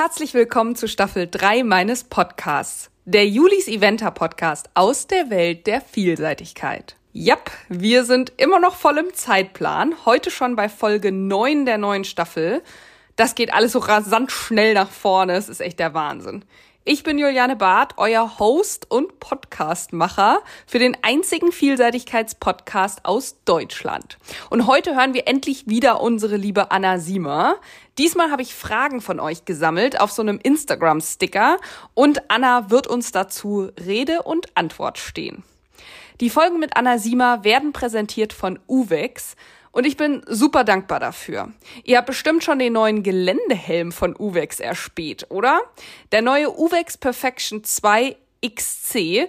Herzlich willkommen zu Staffel 3 meines Podcasts, der Julis Eventer Podcast aus der Welt der Vielseitigkeit. Jap, wir sind immer noch voll im Zeitplan, heute schon bei Folge 9 der neuen Staffel. Das geht alles so rasant schnell nach vorne, es ist echt der Wahnsinn. Ich bin Juliane Barth, euer Host und Podcastmacher für den einzigen Vielseitigkeitspodcast aus Deutschland. Und heute hören wir endlich wieder unsere liebe Anna Siemer. Diesmal habe ich Fragen von euch gesammelt auf so einem Instagram-Sticker und Anna wird uns dazu Rede und Antwort stehen. Die Folgen mit Anna Siemer werden präsentiert von Uvex. Und ich bin super dankbar dafür. Ihr habt bestimmt schon den neuen Geländehelm von Uvex erspäht, oder? Der neue Uvex Perfection 2 XC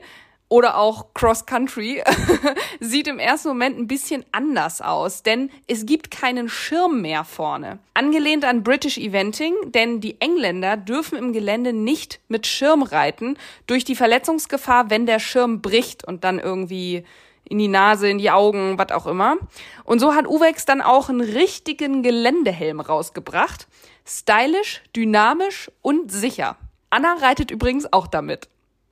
oder auch Cross Country sieht im ersten Moment ein bisschen anders aus, denn es gibt keinen Schirm mehr vorne. Angelehnt an British Eventing, denn die Engländer dürfen im Gelände nicht mit Schirm reiten durch die Verletzungsgefahr, wenn der Schirm bricht und dann irgendwie in die Nase, in die Augen, was auch immer. Und so hat Uwex dann auch einen richtigen Geländehelm rausgebracht. Stylisch, dynamisch und sicher. Anna reitet übrigens auch damit.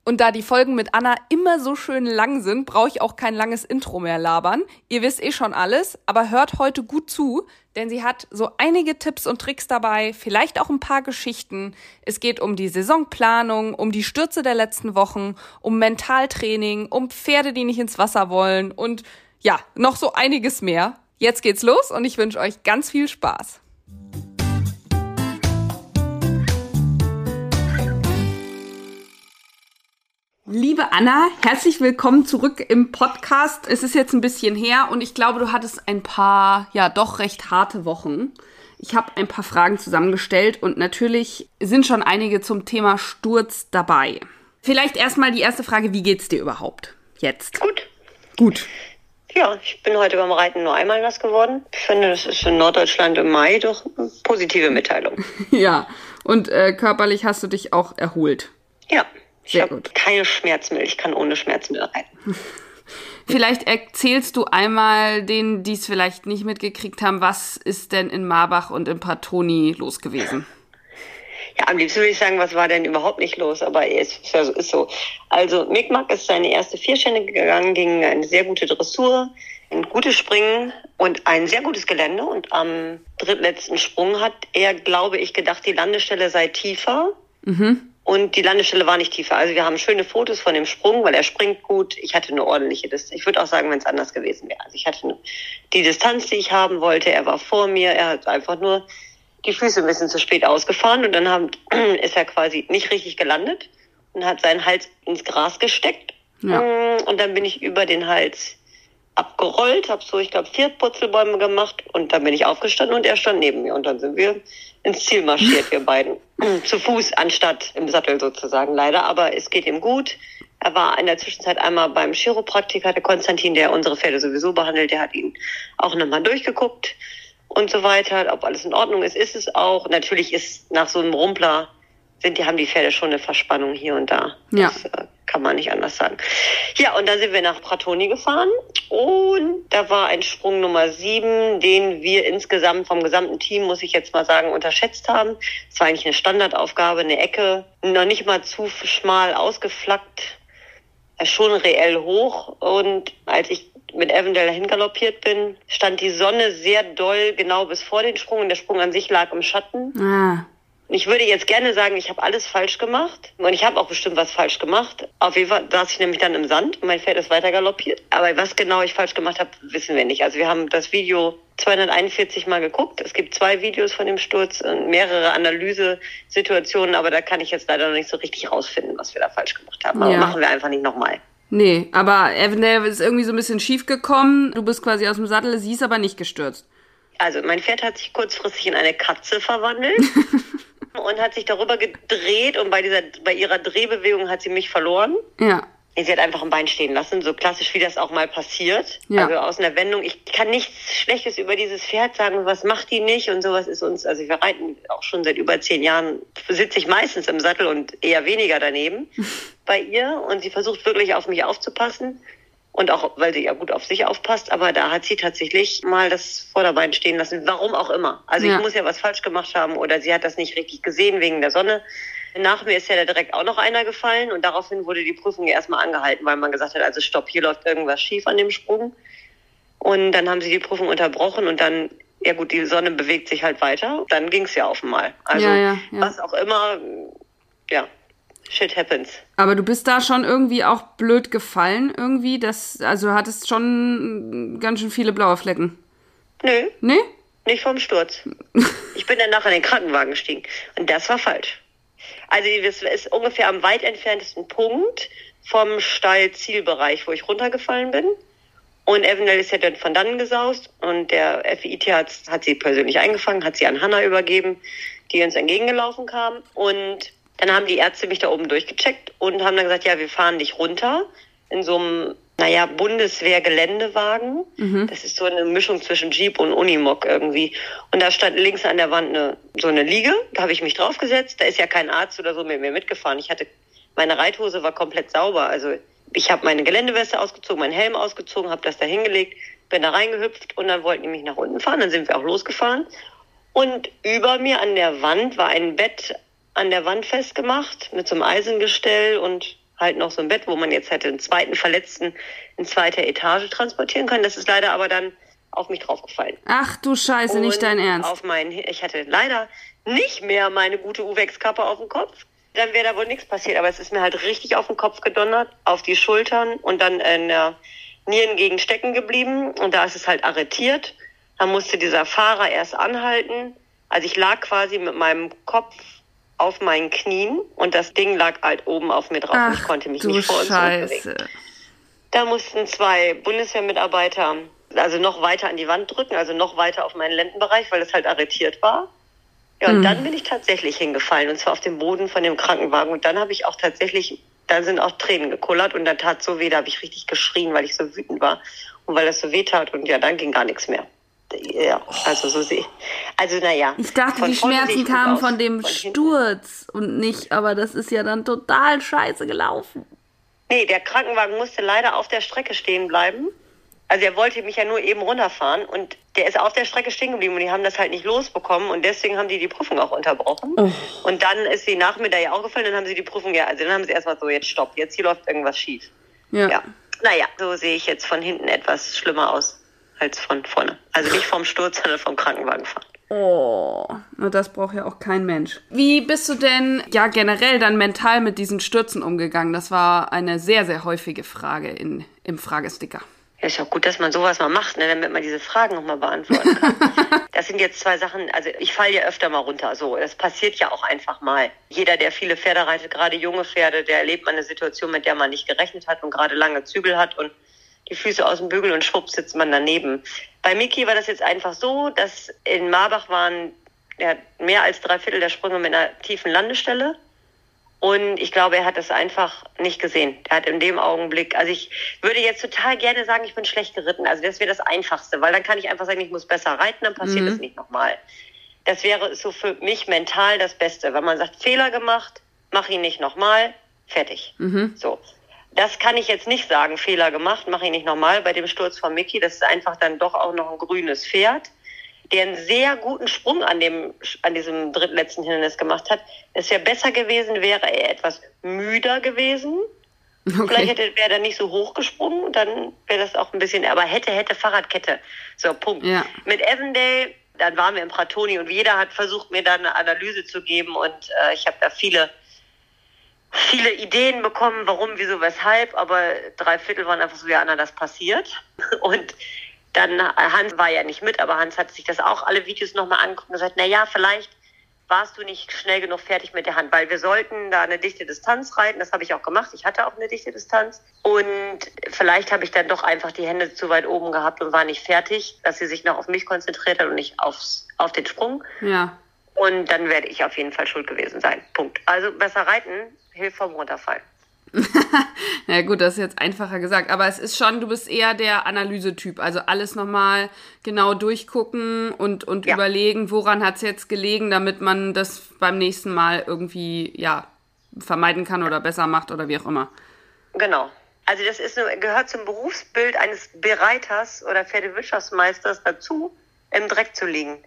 Und da die Folgen mit Anna immer so schön lang sind, brauche ich auch kein langes Intro mehr labern. Ihr wisst eh schon alles, aber hört heute gut zu, denn sie hat so einige Tipps und Tricks dabei, vielleicht auch ein paar Geschichten. Es geht um die Saisonplanung, um die Stürze der letzten Wochen, um Mentaltraining, um Pferde, die nicht ins Wasser wollen und ja, noch so einiges mehr. Jetzt geht's los und ich wünsche euch ganz viel Spaß. Liebe Anna, herzlich willkommen zurück im Podcast. Es ist jetzt ein bisschen her und ich glaube, du hattest ein paar, ja, doch recht harte Wochen. Ich habe ein paar Fragen zusammengestellt und natürlich sind schon einige zum Thema Sturz dabei. Vielleicht erstmal die erste Frage, wie geht's dir überhaupt jetzt? Gut. Gut. Ja, ich bin heute beim Reiten nur einmal nass geworden. Ich finde, das ist in Norddeutschland im Mai doch eine positive Mitteilung. ja, und äh, körperlich hast du dich auch erholt. Ja. Ich Sehr habe gut. keine Schmerzmittel. Ich kann ohne Schmerzmittel reiten. Vielleicht erzählst du einmal denen, die es vielleicht nicht mitgekriegt haben, was ist denn in Marbach und in Patoni los gewesen? Ja, am liebsten würde ich sagen, was war denn überhaupt nicht los, aber es ist, so-. Also Mickmack ist seine erste Vierständige gegangen, gegen eine sehr gute Dressur, ein gutes Springen und ein sehr gutes Gelände. Und am drittletzten Sprung hat er, glaube ich, gedacht, die Landestelle sei tiefer. Und die Landestelle war nicht tiefer. Also wir haben schöne Fotos von dem Sprung, weil er springt gut. Ich hatte eine ordentliche Distanz. Ich würde auch sagen, wenn es anders gewesen wäre. Also ich hatte die Distanz, die ich haben wollte. Er war vor mir. Er hat einfach nur die Füße ein bisschen zu spät ausgefahren und dann haben, ist er quasi nicht richtig gelandet und hat seinen Hals ins Gras gesteckt. Ja. Mm, Und dann bin ich über den Hals abgerollt, habe so, ich glaube, vier Purzelbäume gemacht und dann bin ich aufgestanden und er stand neben mir und dann sind wir ins Ziel marschiert, wir beiden. Zu Fuß anstatt im Sattel sozusagen leider, aber es geht ihm gut. Er war in der Zwischenzeit einmal beim Chiropraktiker, der Konstantin, der unsere Pferde sowieso behandelt, der hat ihn auch nochmal durchgeguckt und so weiter, ob alles in Ordnung ist, ist es auch. Natürlich ist nach so einem Rumpler sind die, haben die Pferde schon eine Verspannung hier und da. Ja. Das äh, kann man nicht anders sagen. Ja, und dann sind wir nach Pratoni gefahren und da war ein Sprung Nummer sieben, den wir insgesamt vom gesamten Team, muss ich jetzt mal sagen, unterschätzt haben. Es war eigentlich eine Standardaufgabe, eine Ecke, noch nicht mal zu schmal ausgeflackt, äh, schon reell hoch. Und als ich mit Avondale dahin galoppiert bin, stand die Sonne sehr doll genau bis vor den Sprung und der Sprung an sich lag im Schatten. Ah, ich würde jetzt gerne sagen, ich habe alles falsch gemacht. Und ich habe auch bestimmt was falsch gemacht. Auf jeden Fall saß ich nämlich dann im Sand und mein Pferd ist weiter galoppiert. Aber was genau ich falsch gemacht habe, wissen wir nicht. Also wir haben das Video 241 Mal geguckt. Es gibt zwei Videos von dem Sturz und mehrere Analysesituationen, aber da kann ich jetzt leider noch nicht so richtig rausfinden, was wir da falsch gemacht haben. Aber Ja. machen wir einfach nicht nochmal. nee, aber Avondale ist irgendwie so ein bisschen schief gekommen. Du bist quasi aus dem Sattel, sie ist aber nicht gestürzt. Also mein Pferd hat sich kurzfristig in eine Katze verwandelt und hat sich darüber gedreht und bei dieser, bei ihrer Drehbewegung hat sie mich verloren. Ja. Sie hat einfach ein Bein stehen lassen, so klassisch wie das auch mal passiert. Ja. Also aus einer Wendung. Ich kann nichts Schlechtes über dieses Pferd sagen, was macht die nicht und sowas ist uns, also wir reiten auch schon seit über zehn Jahren, sitze ich meistens im Sattel und eher weniger daneben bei ihr und sie versucht wirklich auf mich aufzupassen. Und auch, weil sie ja gut auf sich aufpasst, aber da hat sie tatsächlich mal das Vorderbein stehen lassen. Warum auch immer. Also ja. ich muss ja was falsch gemacht haben oder sie hat das nicht richtig gesehen wegen der Sonne. Nach mir ist ja da direkt auch noch einer gefallen und daraufhin wurde die Prüfung erstmal angehalten, weil man gesagt hat, also stopp, hier läuft irgendwas schief an dem Sprung. Und dann haben sie die Prüfung unterbrochen und dann, ja gut, die Sonne bewegt sich halt weiter. Dann ging es ja auf einmal. Also ja, ja, was auch immer, ja, shit happens. Aber du bist da schon irgendwie auch blöd gefallen irgendwie. Das, also hattest schon ganz schön viele blaue Flecken. Nö. Nee? Nicht vom Sturz. ich bin dann nachher in den Krankenwagen gestiegen. Und das war falsch. Also das ist ungefähr am weit entferntesten Punkt vom Steilzielbereich, wo ich runtergefallen bin. Und Evanel ist ja dann von dann gesaust und der FIT-Arzt hat sie persönlich eingefangen, hat sie an Hannah übergeben, die uns entgegengelaufen kam. Und dann haben die Ärzte mich da oben durchgecheckt und haben dann gesagt, ja, wir fahren dich runter in so einem, naja, Bundeswehr-Geländewagen. Mhm. Das ist so eine Mischung zwischen Jeep und Unimog irgendwie. Und da stand links an der Wand eine, so eine Liege. Da habe ich mich draufgesetzt. Da ist ja kein Arzt oder so mit mir mitgefahren. Ich hatte, meine Reithose war komplett sauber. Also ich habe meine Geländeweste ausgezogen, meinen Helm ausgezogen, habe das da hingelegt, bin da reingehüpft und dann wollten die mich nach unten fahren. Dann sind wir auch losgefahren. Und über mir an der Wand war ein Bett an der Wand festgemacht mit so einem Eisengestell und halt noch so ein Bett, wo man jetzt hätte einen zweiten Verletzten in zweiter Etage transportieren können. Das ist leider aber dann auf mich draufgefallen. Ach du Scheiße, und nicht dein Ernst. Auf meinen, ich hatte leider nicht mehr meine gute Uwex-Kappe auf dem Kopf dann wäre da wohl nichts passiert. Aber es ist mir halt richtig auf den Kopf gedonnert, auf die Schultern und dann in der Nierengegend stecken geblieben. Und da ist es halt arretiert. Da musste dieser Fahrer erst anhalten. Also ich lag quasi mit meinem Kopf auf meinen Knien und das Ding lag halt oben auf mir drauf Ach, und ich konnte mich nicht vor und Scheiße. Da mussten zwei Bundeswehrmitarbeiter also noch weiter an die Wand drücken, also noch weiter auf meinen Lendenbereich, weil es halt arretiert war. Ja, und mhm. dann bin ich tatsächlich hingefallen und zwar auf dem Boden von dem Krankenwagen. Und dann habe ich auch tatsächlich, da sind auch Tränen gekullert und dann tat so weh, da habe ich richtig geschrien, weil ich so wütend war und weil das so weh tat und ja, dann ging gar nichts mehr. Ja, also so sehe Also naja. Ich dachte, die Schmerzen kamen von dem von Sturz und nicht, aber das ist ja dann total scheiße gelaufen. Nee, der Krankenwagen musste leider auf der Strecke stehen bleiben. Also er wollte mich ja nur eben runterfahren und der ist auf der Strecke stehen geblieben und die haben das halt nicht losbekommen und deswegen haben die die Prüfung auch unterbrochen. Oh. Und dann ist sie nach mir da ja auch gefallen, dann haben sie die Prüfung ja, also dann haben sie erstmal so, jetzt stopp, jetzt hier läuft irgendwas schief. Ja. ja. Naja, so sehe ich jetzt von hinten etwas schlimmer aus als von vorne. Also nicht vom Sturz, sondern vom Krankenwagen fahren. Oh, na das braucht ja auch kein Mensch. Wie bist du denn ja generell dann mental mit diesen Stürzen umgegangen? Das war eine sehr, sehr häufige Frage in, im Fragesticker. Ja, ist ja gut, dass man sowas mal macht, ne, damit man diese Fragen nochmal beantworten kann. das sind jetzt zwei Sachen, also ich falle ja öfter mal runter, so. Das passiert ja auch einfach mal. Jeder, der viele Pferde reitet, gerade junge Pferde, der erlebt mal eine Situation, mit der man nicht gerechnet hat und gerade lange Zügel hat und die Füße aus dem Bügel und schwupp sitzt man daneben. Bei Miki war das jetzt einfach so, dass in Marbach waren ja, mehr als drei Viertel der Sprünge mit einer tiefen Landestelle. Und ich glaube, er hat das einfach nicht gesehen. Er hat in dem Augenblick, also ich würde jetzt total gerne sagen, ich bin schlecht geritten. Also das wäre das Einfachste, weil dann kann ich einfach sagen, ich muss besser reiten, dann passiert mhm. es nicht nochmal. Das wäre so für mich mental das Beste, wenn man sagt, Fehler gemacht, mach ihn nicht nochmal, fertig. Mhm. So. Das kann ich jetzt nicht sagen, Fehler gemacht, mach ihn nicht nochmal. Bei dem Sturz von Mickey, das ist einfach dann doch auch noch ein grünes Pferd der einen sehr guten Sprung an dem, an diesem drittletzten Hindernis gemacht hat. Es wäre besser gewesen, wäre er etwas müder gewesen. Okay. Vielleicht hätte, wäre er nicht so hoch gesprungen, dann wäre das auch ein bisschen, aber hätte, hätte Fahrradkette. So, Punkt. Ja. Mit Evandale, dann waren wir im Pratoni und jeder hat versucht, mir da eine Analyse zu geben und äh, ich habe da viele, viele Ideen bekommen, warum, wieso, weshalb, aber drei Viertel waren einfach so, ja, Anna, das passiert. Und dann äh, Hans war ja nicht mit, aber Hans hat sich das auch alle Videos nochmal angeguckt und gesagt, na ja, vielleicht warst du nicht schnell genug fertig mit der Hand, weil wir sollten da eine dichte Distanz reiten. Das habe ich auch gemacht. Ich hatte auch eine dichte Distanz. Und vielleicht habe ich dann doch einfach die Hände zu weit oben gehabt und war nicht fertig, dass sie sich noch auf mich konzentriert hat und nicht aufs, auf den Sprung. Ja. Und dann werde ich auf jeden Fall schuld gewesen sein. Punkt. Also besser reiten hilft vom Runterfallen. Na gut, das ist jetzt einfacher gesagt. Aber es ist schon, du bist eher der Analysetyp. Also alles nochmal genau durchgucken und, und ja. überlegen, woran hat es jetzt gelegen, damit man das beim nächsten Mal irgendwie, ja, vermeiden kann oder besser macht oder wie auch immer. Genau. Also das ist gehört zum Berufsbild eines Bereiters oder Pferdewirtschaftsmeisters dazu, im Dreck zu liegen.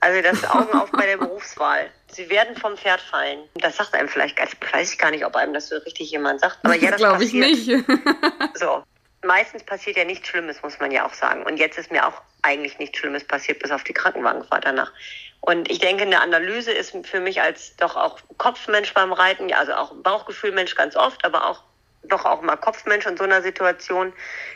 Also das Augen auf bei der Berufswahl. Sie werden vom Pferd fallen. Das sagt einem vielleicht, also weiß ich gar nicht, ob einem das so richtig jemand sagt. Aber ja, das glaube ich nicht. so. Meistens passiert ja nichts Schlimmes, muss man ja auch sagen. Und jetzt ist mir auch eigentlich nichts Schlimmes passiert, bis auf die Krankenwagenfahrt danach. Und ich denke, eine Analyse ist für mich als doch auch Kopfmensch beim Reiten, also auch Bauchgefühlmensch ganz oft, aber auch doch auch mal Kopfmensch in so einer Situation,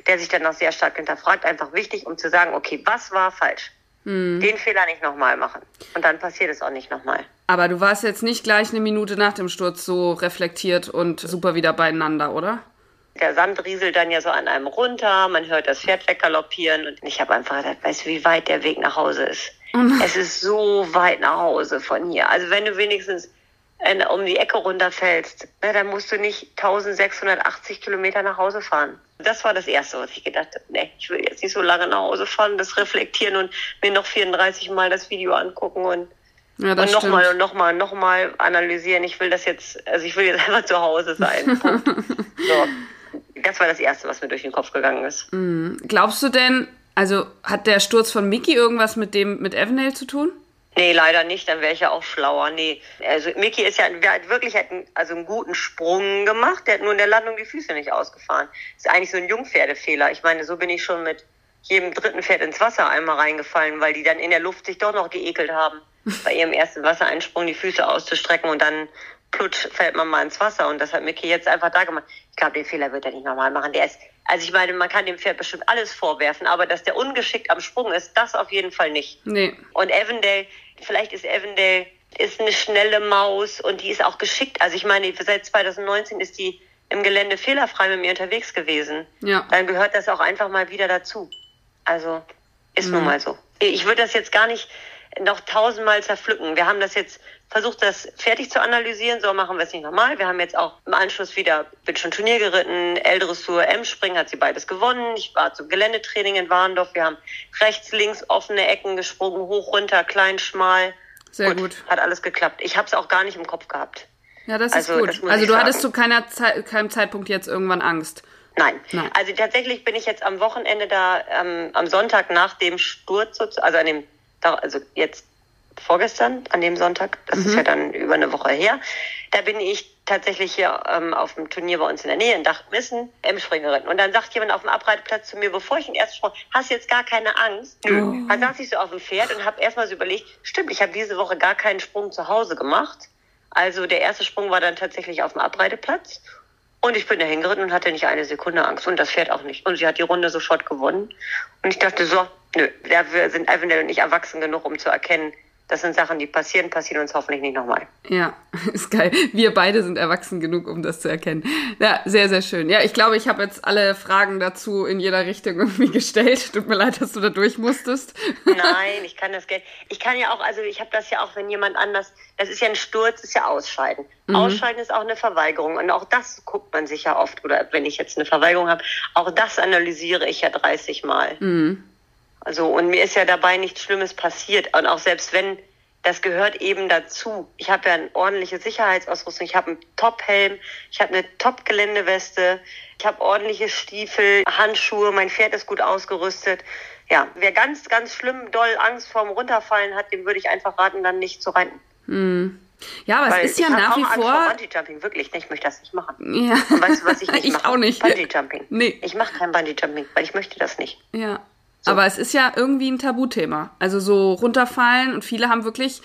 der sich dann auch sehr stark hinterfragt, einfach wichtig, um zu sagen, okay, was war falsch? Hm. Den Fehler nicht nochmal machen. Und dann passiert es auch nicht nochmal. Aber du warst jetzt nicht gleich eine Minute nach dem Sturz so reflektiert und super wieder beieinander, oder? Der Sand rieselt dann ja so an einem runter, man hört das Pferd weggaloppieren und ich habe einfach gedacht, weißt du, wie weit der Weg nach Hause ist? Oh es ist so weit nach Hause von hier. Also wenn du wenigstens um die Ecke runterfällst, ne, dann musst du nicht 1680 Kilometer nach Hause fahren. Das war das Erste, was ich gedacht habe. Nee, ich will jetzt nicht so lange nach Hause fahren, das reflektieren und mir noch 34 Mal das Video angucken und, ja, und nochmal und nochmal und nochmal analysieren. Ich will das jetzt, also ich will jetzt einfach zu Hause sein. so. Das war das Erste, was mir durch den Kopf gegangen ist. Mhm. Glaubst du denn, also hat der Sturz von Mickey irgendwas mit dem, mit Evandale zu tun? Nee, leider nicht, dann wäre ich ja auch schlauer. Nee. Also Mickey ist ja hat wirklich hat einen, also einen guten Sprung gemacht, der hat nur in der Landung die Füße nicht ausgefahren. Das ist eigentlich so ein Jungpferdefehler. Ich meine, so bin ich schon mit jedem dritten Pferd ins Wasser einmal reingefallen, weil die dann in der Luft sich doch noch geekelt haben, bei ihrem ersten Wassereinsprung die Füße auszustrecken und dann plutsch fällt man mal ins Wasser. Und das hat Mickey jetzt einfach da gemacht. Ich glaube, den Fehler wird er nicht nochmal machen. Der ist, also ich meine, man kann dem Pferd bestimmt alles vorwerfen, aber dass der ungeschickt am Sprung ist, das auf jeden Fall nicht. Nee. Und Evandale, vielleicht ist Evandale ist eine schnelle Maus und die ist auch geschickt. Also ich meine, seit 2019 ist die im Gelände fehlerfrei mit mir unterwegs gewesen. Ja. Dann gehört das auch einfach mal wieder dazu. Also ist mhm. nun mal so. Ich würde das jetzt gar nicht noch tausendmal zerpflücken. Wir haben das jetzt versucht, das fertig zu analysieren. So machen wir es nicht nochmal. Wir haben jetzt auch im Anschluss wieder, bin schon Turnier geritten, L-Dressur, M-Springen hat sie beides gewonnen. Ich war zum Geländetraining in Warndorf. Wir haben rechts, links offene Ecken gesprungen, hoch, runter, klein, schmal. Sehr gut. gut. Hat alles geklappt. Ich habe es auch gar nicht im Kopf gehabt. Ja, das also, ist gut. Also du sagen. hattest zu keiner Ze keinem Zeitpunkt jetzt irgendwann Angst. Nein. Nein. Also tatsächlich bin ich jetzt am Wochenende da, ähm, am Sonntag nach dem Sturz, also an dem also jetzt vorgestern, an dem Sonntag, das mhm. ist ja dann über eine Woche her, da bin ich tatsächlich hier ähm, auf dem Turnier bei uns in der Nähe in Dachmissen, M-Springerin. Und dann sagt jemand auf dem Abreiteplatz zu mir, bevor ich den ersten Sprung, hast du jetzt gar keine Angst? Nö. Oh. Dann saß ich so auf dem Pferd und habe erstmal so überlegt, stimmt, ich habe diese Woche gar keinen Sprung zu Hause gemacht. Also der erste Sprung war dann tatsächlich auf dem Abreiteplatz. Und ich bin da hingeritten und hatte nicht eine Sekunde Angst. Und das Pferd auch nicht. Und sie hat die Runde sofort gewonnen. Und ich dachte so, nö, wir sind Evanel nicht erwachsen genug, um zu erkennen, das sind Sachen, die passieren, passieren uns hoffentlich nicht nochmal. Ja, ist geil. Wir beide sind erwachsen genug, um das zu erkennen. Ja, sehr, sehr schön. Ja, ich glaube, ich habe jetzt alle Fragen dazu in jeder Richtung irgendwie gestellt. Tut mir leid, dass du da durch musstest. Nein, ich kann das Geld. Ich kann ja auch, also ich habe das ja auch, wenn jemand anders, das ist ja ein Sturz, ist ja Ausscheiden. Mhm. Ausscheiden ist auch eine Verweigerung. Und auch das guckt man sich ja oft, oder wenn ich jetzt eine Verweigerung habe, auch das analysiere ich ja 30 Mal. Mhm. Also, und mir ist ja dabei nichts Schlimmes passiert. Und auch selbst wenn, das gehört eben dazu. Ich habe ja eine ordentliche Sicherheitsausrüstung. Ich habe einen Top-Helm, ich habe eine Top-Geländeweste, ich habe ordentliche Stiefel, Handschuhe, mein Pferd ist gut ausgerüstet. Ja, wer ganz, ganz schlimm doll Angst vorm Runterfallen hat, dem würde ich einfach raten, dann nicht zu reiten. Hm. Ja, aber Weil es ist ja nach wie vor. Bungee-Jumping, wirklich. Ich möchte das nicht machen. Ja. Und weißt du, was ich nicht ich mache? auch nicht. Bungee-Jumping. Nee. Ich mache kein Bungee-Jumping, weil ich möchte das nicht. Ja. So. Aber es ist ja irgendwie ein Tabuthema. Also so runterfallen und viele haben wirklich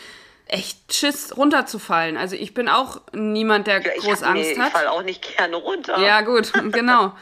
echt Schiss runterzufallen. Also ich bin auch niemand, der ja, groß hab, Angst nee, hat. Ich fall auch nicht gerne runter. Ja, gut, genau.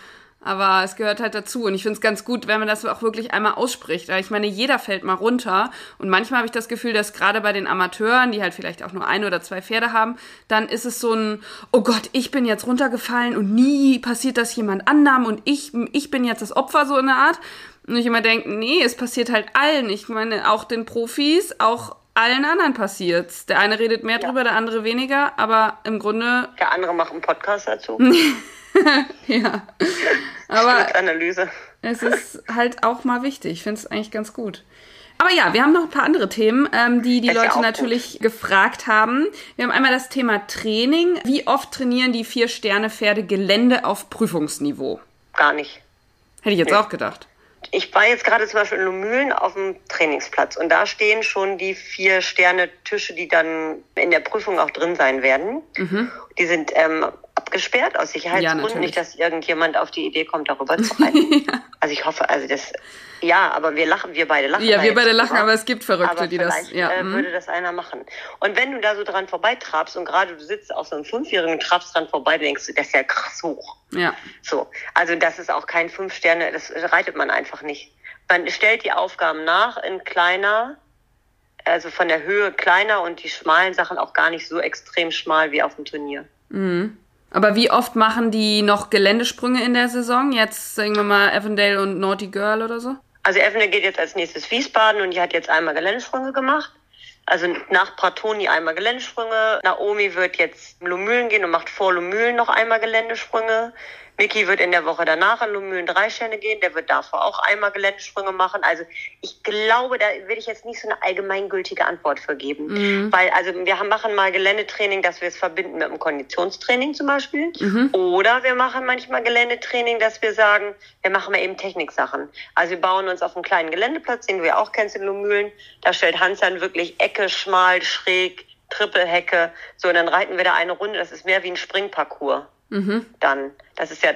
Aber es gehört halt dazu. Und ich finde es ganz gut, wenn man das auch wirklich einmal ausspricht. Weil ich meine, jeder fällt mal runter. Und manchmal habe ich das Gefühl, dass gerade bei den Amateuren, die halt vielleicht auch nur ein oder zwei Pferde haben, dann ist es so ein, oh Gott, ich bin jetzt runtergefallen und nie passiert das jemand anderem und ich, ich bin jetzt das Opfer so in der Art. Und ich immer denke, nee, es passiert halt allen. Ich meine, auch den Profis, auch allen anderen passiert's. Der eine redet mehr ja. drüber, der andere weniger, aber im Grunde. Der andere macht einen Podcast dazu. ja. Aber Analyse. es ist halt auch mal wichtig. Ich finde es eigentlich ganz gut. Aber ja, wir haben noch ein paar andere Themen, ähm, die die Leute ja natürlich gut. gefragt haben. Wir haben einmal das Thema Training. Wie oft trainieren die Vier-Sterne-Pferde Gelände auf Prüfungsniveau? gar nicht. Hätte ich jetzt nee. auch gedacht. Ich war jetzt gerade zum Beispiel in Lumülen auf dem Trainingsplatz und da stehen schon die vier Sterne Tische, die dann in der Prüfung auch drin sein werden. Mhm. Die sind ähm, abgesperrt aus Sicherheitsgründen, ja, nicht, dass irgendjemand auf die Idee kommt, darüber zu reiten. ja. Also ich hoffe, also das, ja, aber wir lachen, wir beide lachen. Ja, wir beide lachen, aber es gibt Verrückte, die das, ja. Äh, mhm. würde das einer machen. Und wenn du da so dran vorbeitrabst und gerade du sitzt auf so einem Fünfjährigen und trabst dran vorbei, denkst du, das ist ja krass hoch. Ja. So. Also das ist auch kein Fünf Sterne, das reitet man einfach nicht. Man stellt die Aufgaben nach in kleiner, also von der Höhe kleiner und die schmalen Sachen auch gar nicht so extrem schmal wie auf dem Turnier. Mhm. Aber wie oft machen die noch Geländesprünge in der Saison? Jetzt sagen wir mal Avondale und Naughty Girl oder so? Also Avondale geht jetzt als nächstes Wiesbaden und die hat jetzt einmal Geländesprünge gemacht. Also nach Pratoni einmal Geländesprünge. Naomi wird jetzt Lumülen gehen und macht vor Lumülen noch einmal Geländesprünge. Mickey wird in der Woche danach in Lumülen drei Sterne gehen, der wird davor auch einmal Geländesprünge machen. Also ich glaube, da will ich jetzt nicht so eine allgemeingültige Antwort für geben. Mhm. Weil, also wir machen mal Geländetraining, dass wir es verbinden mit einem Konditionstraining zum Beispiel. Mhm. Oder wir machen manchmal Geländetraining, dass wir sagen, wir machen mal eben Techniksachen. Also wir bauen uns auf einen kleinen Geländeplatz, den du ja auch kennst in Lumülen. Da stellt Hans dann wirklich Ecke, schmal, schräg, Trippelhecke. So, und dann reiten wir da eine Runde. Das ist mehr wie ein Springparcours mhm. dann. Das ist ja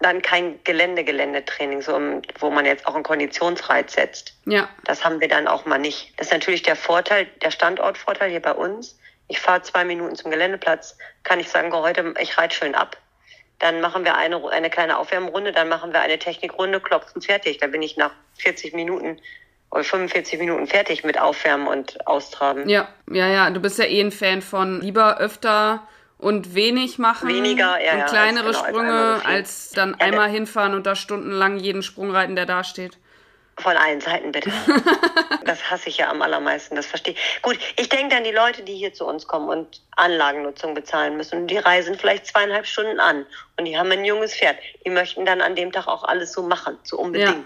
dann kein Gelände-Geländetraining, so wo man jetzt auch einen Konditionsreiz setzt. Ja. Das haben wir dann auch mal nicht. Das ist natürlich der Vorteil, der Standortvorteil hier bei uns. Ich fahre zwei Minuten zum Geländeplatz, kann ich sagen, heute, ich reite schön ab. Dann machen wir eine, eine kleine Aufwärmrunde, dann machen wir eine Technikrunde, klopfen fertig. Da bin ich nach 40 Minuten oder 45 Minuten fertig mit Aufwärmen und Austraben. Ja, ja, ja. Du bist ja eh ein Fan von lieber öfter und wenig machen Weniger, ja, und kleinere genau, Sprünge, als, als dann ja, einmal hinfahren und da stundenlang jeden Sprung reiten, der da steht. Von allen Seiten bitte. das hasse ich ja am allermeisten, das verstehe ich. Gut, ich denke an die Leute, die hier zu uns kommen und Anlagennutzung bezahlen müssen. Und die reisen vielleicht zweieinhalb Stunden an und die haben ein junges Pferd. Die möchten dann an dem Tag auch alles so machen, so unbedingt.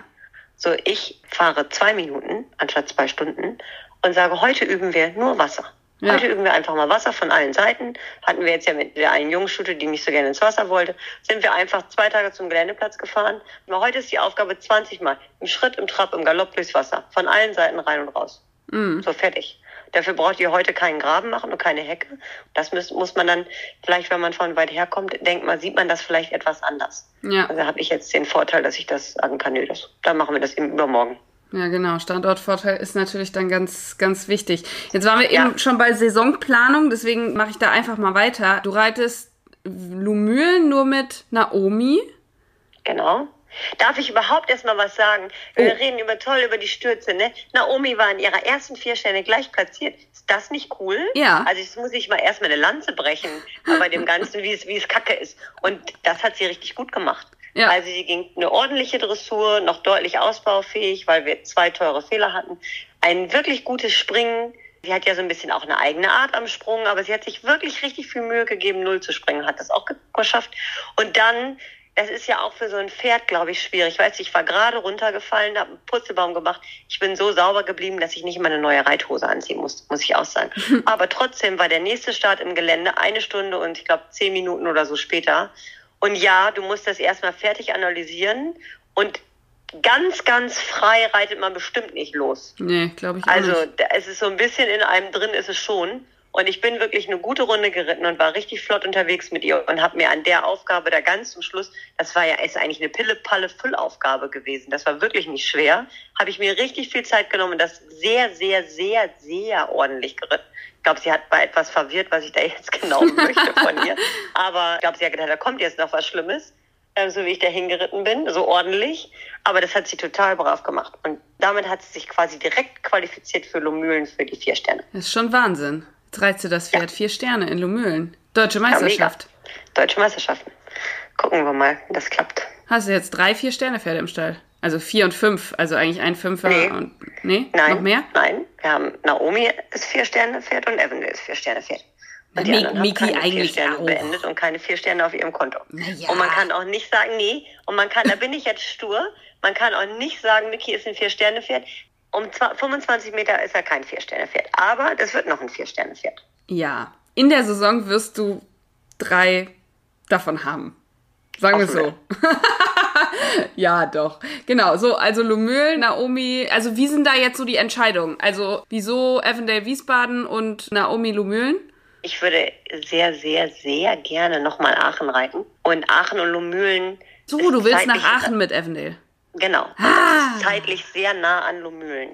So, ich fahre zwei Minuten anstatt zwei Stunden und sage, heute üben wir nur Wasser. Ja. Heute üben wir einfach mal Wasser von allen Seiten. Hatten wir jetzt ja mit der einen Jungstute, die nicht so gerne ins Wasser wollte, sind wir einfach zwei Tage zum Geländeplatz gefahren. Aber heute ist die Aufgabe 20 Mal. Im Schritt, im Trab, im Galopp durchs Wasser. Von allen Seiten rein und raus. Mhm. So fertig. Dafür braucht ihr heute keinen Graben machen und keine Hecke. Das muss, muss man dann, vielleicht wenn man von weit her kommt, denkt man, sieht man das vielleicht etwas anders. Ja. Also habe ich jetzt den Vorteil, dass ich das sagen kann, nö, das, dann machen wir das eben übermorgen. Ja, genau. Standortvorteil ist natürlich dann ganz, ganz wichtig. Jetzt waren wir ja. eben schon bei Saisonplanung, deswegen mache ich da einfach mal weiter. Du reitest Lumülen nur mit Naomi. Genau. Darf ich überhaupt erstmal was sagen? Wir oh. reden über toll über die Stürze, ne? Naomi war in ihrer ersten vier Sterne gleich platziert. Ist das nicht cool? Ja. Also jetzt muss ich mal erstmal eine Lanze brechen bei dem Ganzen, wie es, wie es kacke ist. Und das hat sie richtig gut gemacht. Ja. Also sie ging eine ordentliche Dressur, noch deutlich ausbaufähig, weil wir zwei teure Fehler hatten. Ein wirklich gutes Springen. Sie hat ja so ein bisschen auch eine eigene Art am Sprung, aber sie hat sich wirklich richtig viel Mühe gegeben, null zu springen, hat das auch geschafft. Und dann, das ist ja auch für so ein Pferd, glaube ich, schwierig. Ich weiß, ich war gerade runtergefallen, habe einen Putzelbaum gemacht. Ich bin so sauber geblieben, dass ich nicht mal eine neue Reithose anziehen muss, muss ich auch sagen. aber trotzdem war der nächste Start im Gelände eine Stunde und ich glaube zehn Minuten oder so später. Und ja, du musst das erstmal fertig analysieren und ganz, ganz frei reitet man bestimmt nicht los. Nee, glaube ich Also nicht. es ist so ein bisschen in einem drin, ist es schon. Und ich bin wirklich eine gute Runde geritten und war richtig flott unterwegs mit ihr und habe mir an der Aufgabe da ganz zum Schluss, das war ja ist eigentlich eine Pille-Palle-Füllaufgabe gewesen. Das war wirklich nicht schwer. Habe ich mir richtig viel Zeit genommen und das sehr, sehr, sehr, sehr ordentlich geritten. Ich glaube, sie hat bei etwas verwirrt, was ich da jetzt genau möchte von ihr. Aber ich glaube, sie hat gedacht, da kommt jetzt noch was Schlimmes, äh, so wie ich da hingeritten bin, so ordentlich. Aber das hat sie total brav gemacht. Und damit hat sie sich quasi direkt qualifiziert für Lomühlen für die vier Sterne. Das ist schon Wahnsinn. Jetzt reizt sie das Pferd. Ja. Vier Sterne in Lomühlen. Deutsche Meisterschaft. Ja, Deutsche Meisterschaften. Gucken wir mal, wie das klappt. Hast du jetzt drei Vier-Sterne-Pferde im Stall? Also vier und fünf, also eigentlich ein Fünfer nee. und. Nee? Nein. Noch mehr? Nein. Wir haben Naomi ist vier Sterne Pferd und Evan ist vier Sterne Pferd. Und die Mi anderen Miki haben eigentlich vier Sterne auch. beendet und keine vier Sterne auf ihrem Konto. Ja. Und man kann auch nicht sagen, nee, und man kann, da bin ich jetzt stur, man kann auch nicht sagen, Miki ist ein Vier-Sterne-Pferd. Um 25 Meter ist er kein Vier-Sterne-Pferd. Aber das wird noch ein Vier-Sterne-Pferd. Ja. In der Saison wirst du drei davon haben. Sagen wir so. ja, doch. Genau, so, also Lumülen, Naomi, also wie sind da jetzt so die Entscheidungen? Also wieso Avondale Wiesbaden und Naomi Lumülen? Ich würde sehr, sehr, sehr gerne nochmal Aachen reiten. Und Aachen und Lumülen. So, du willst nach Aachen mit Avondale. Genau. Ah. Das ist zeitlich sehr nah an Lumülen.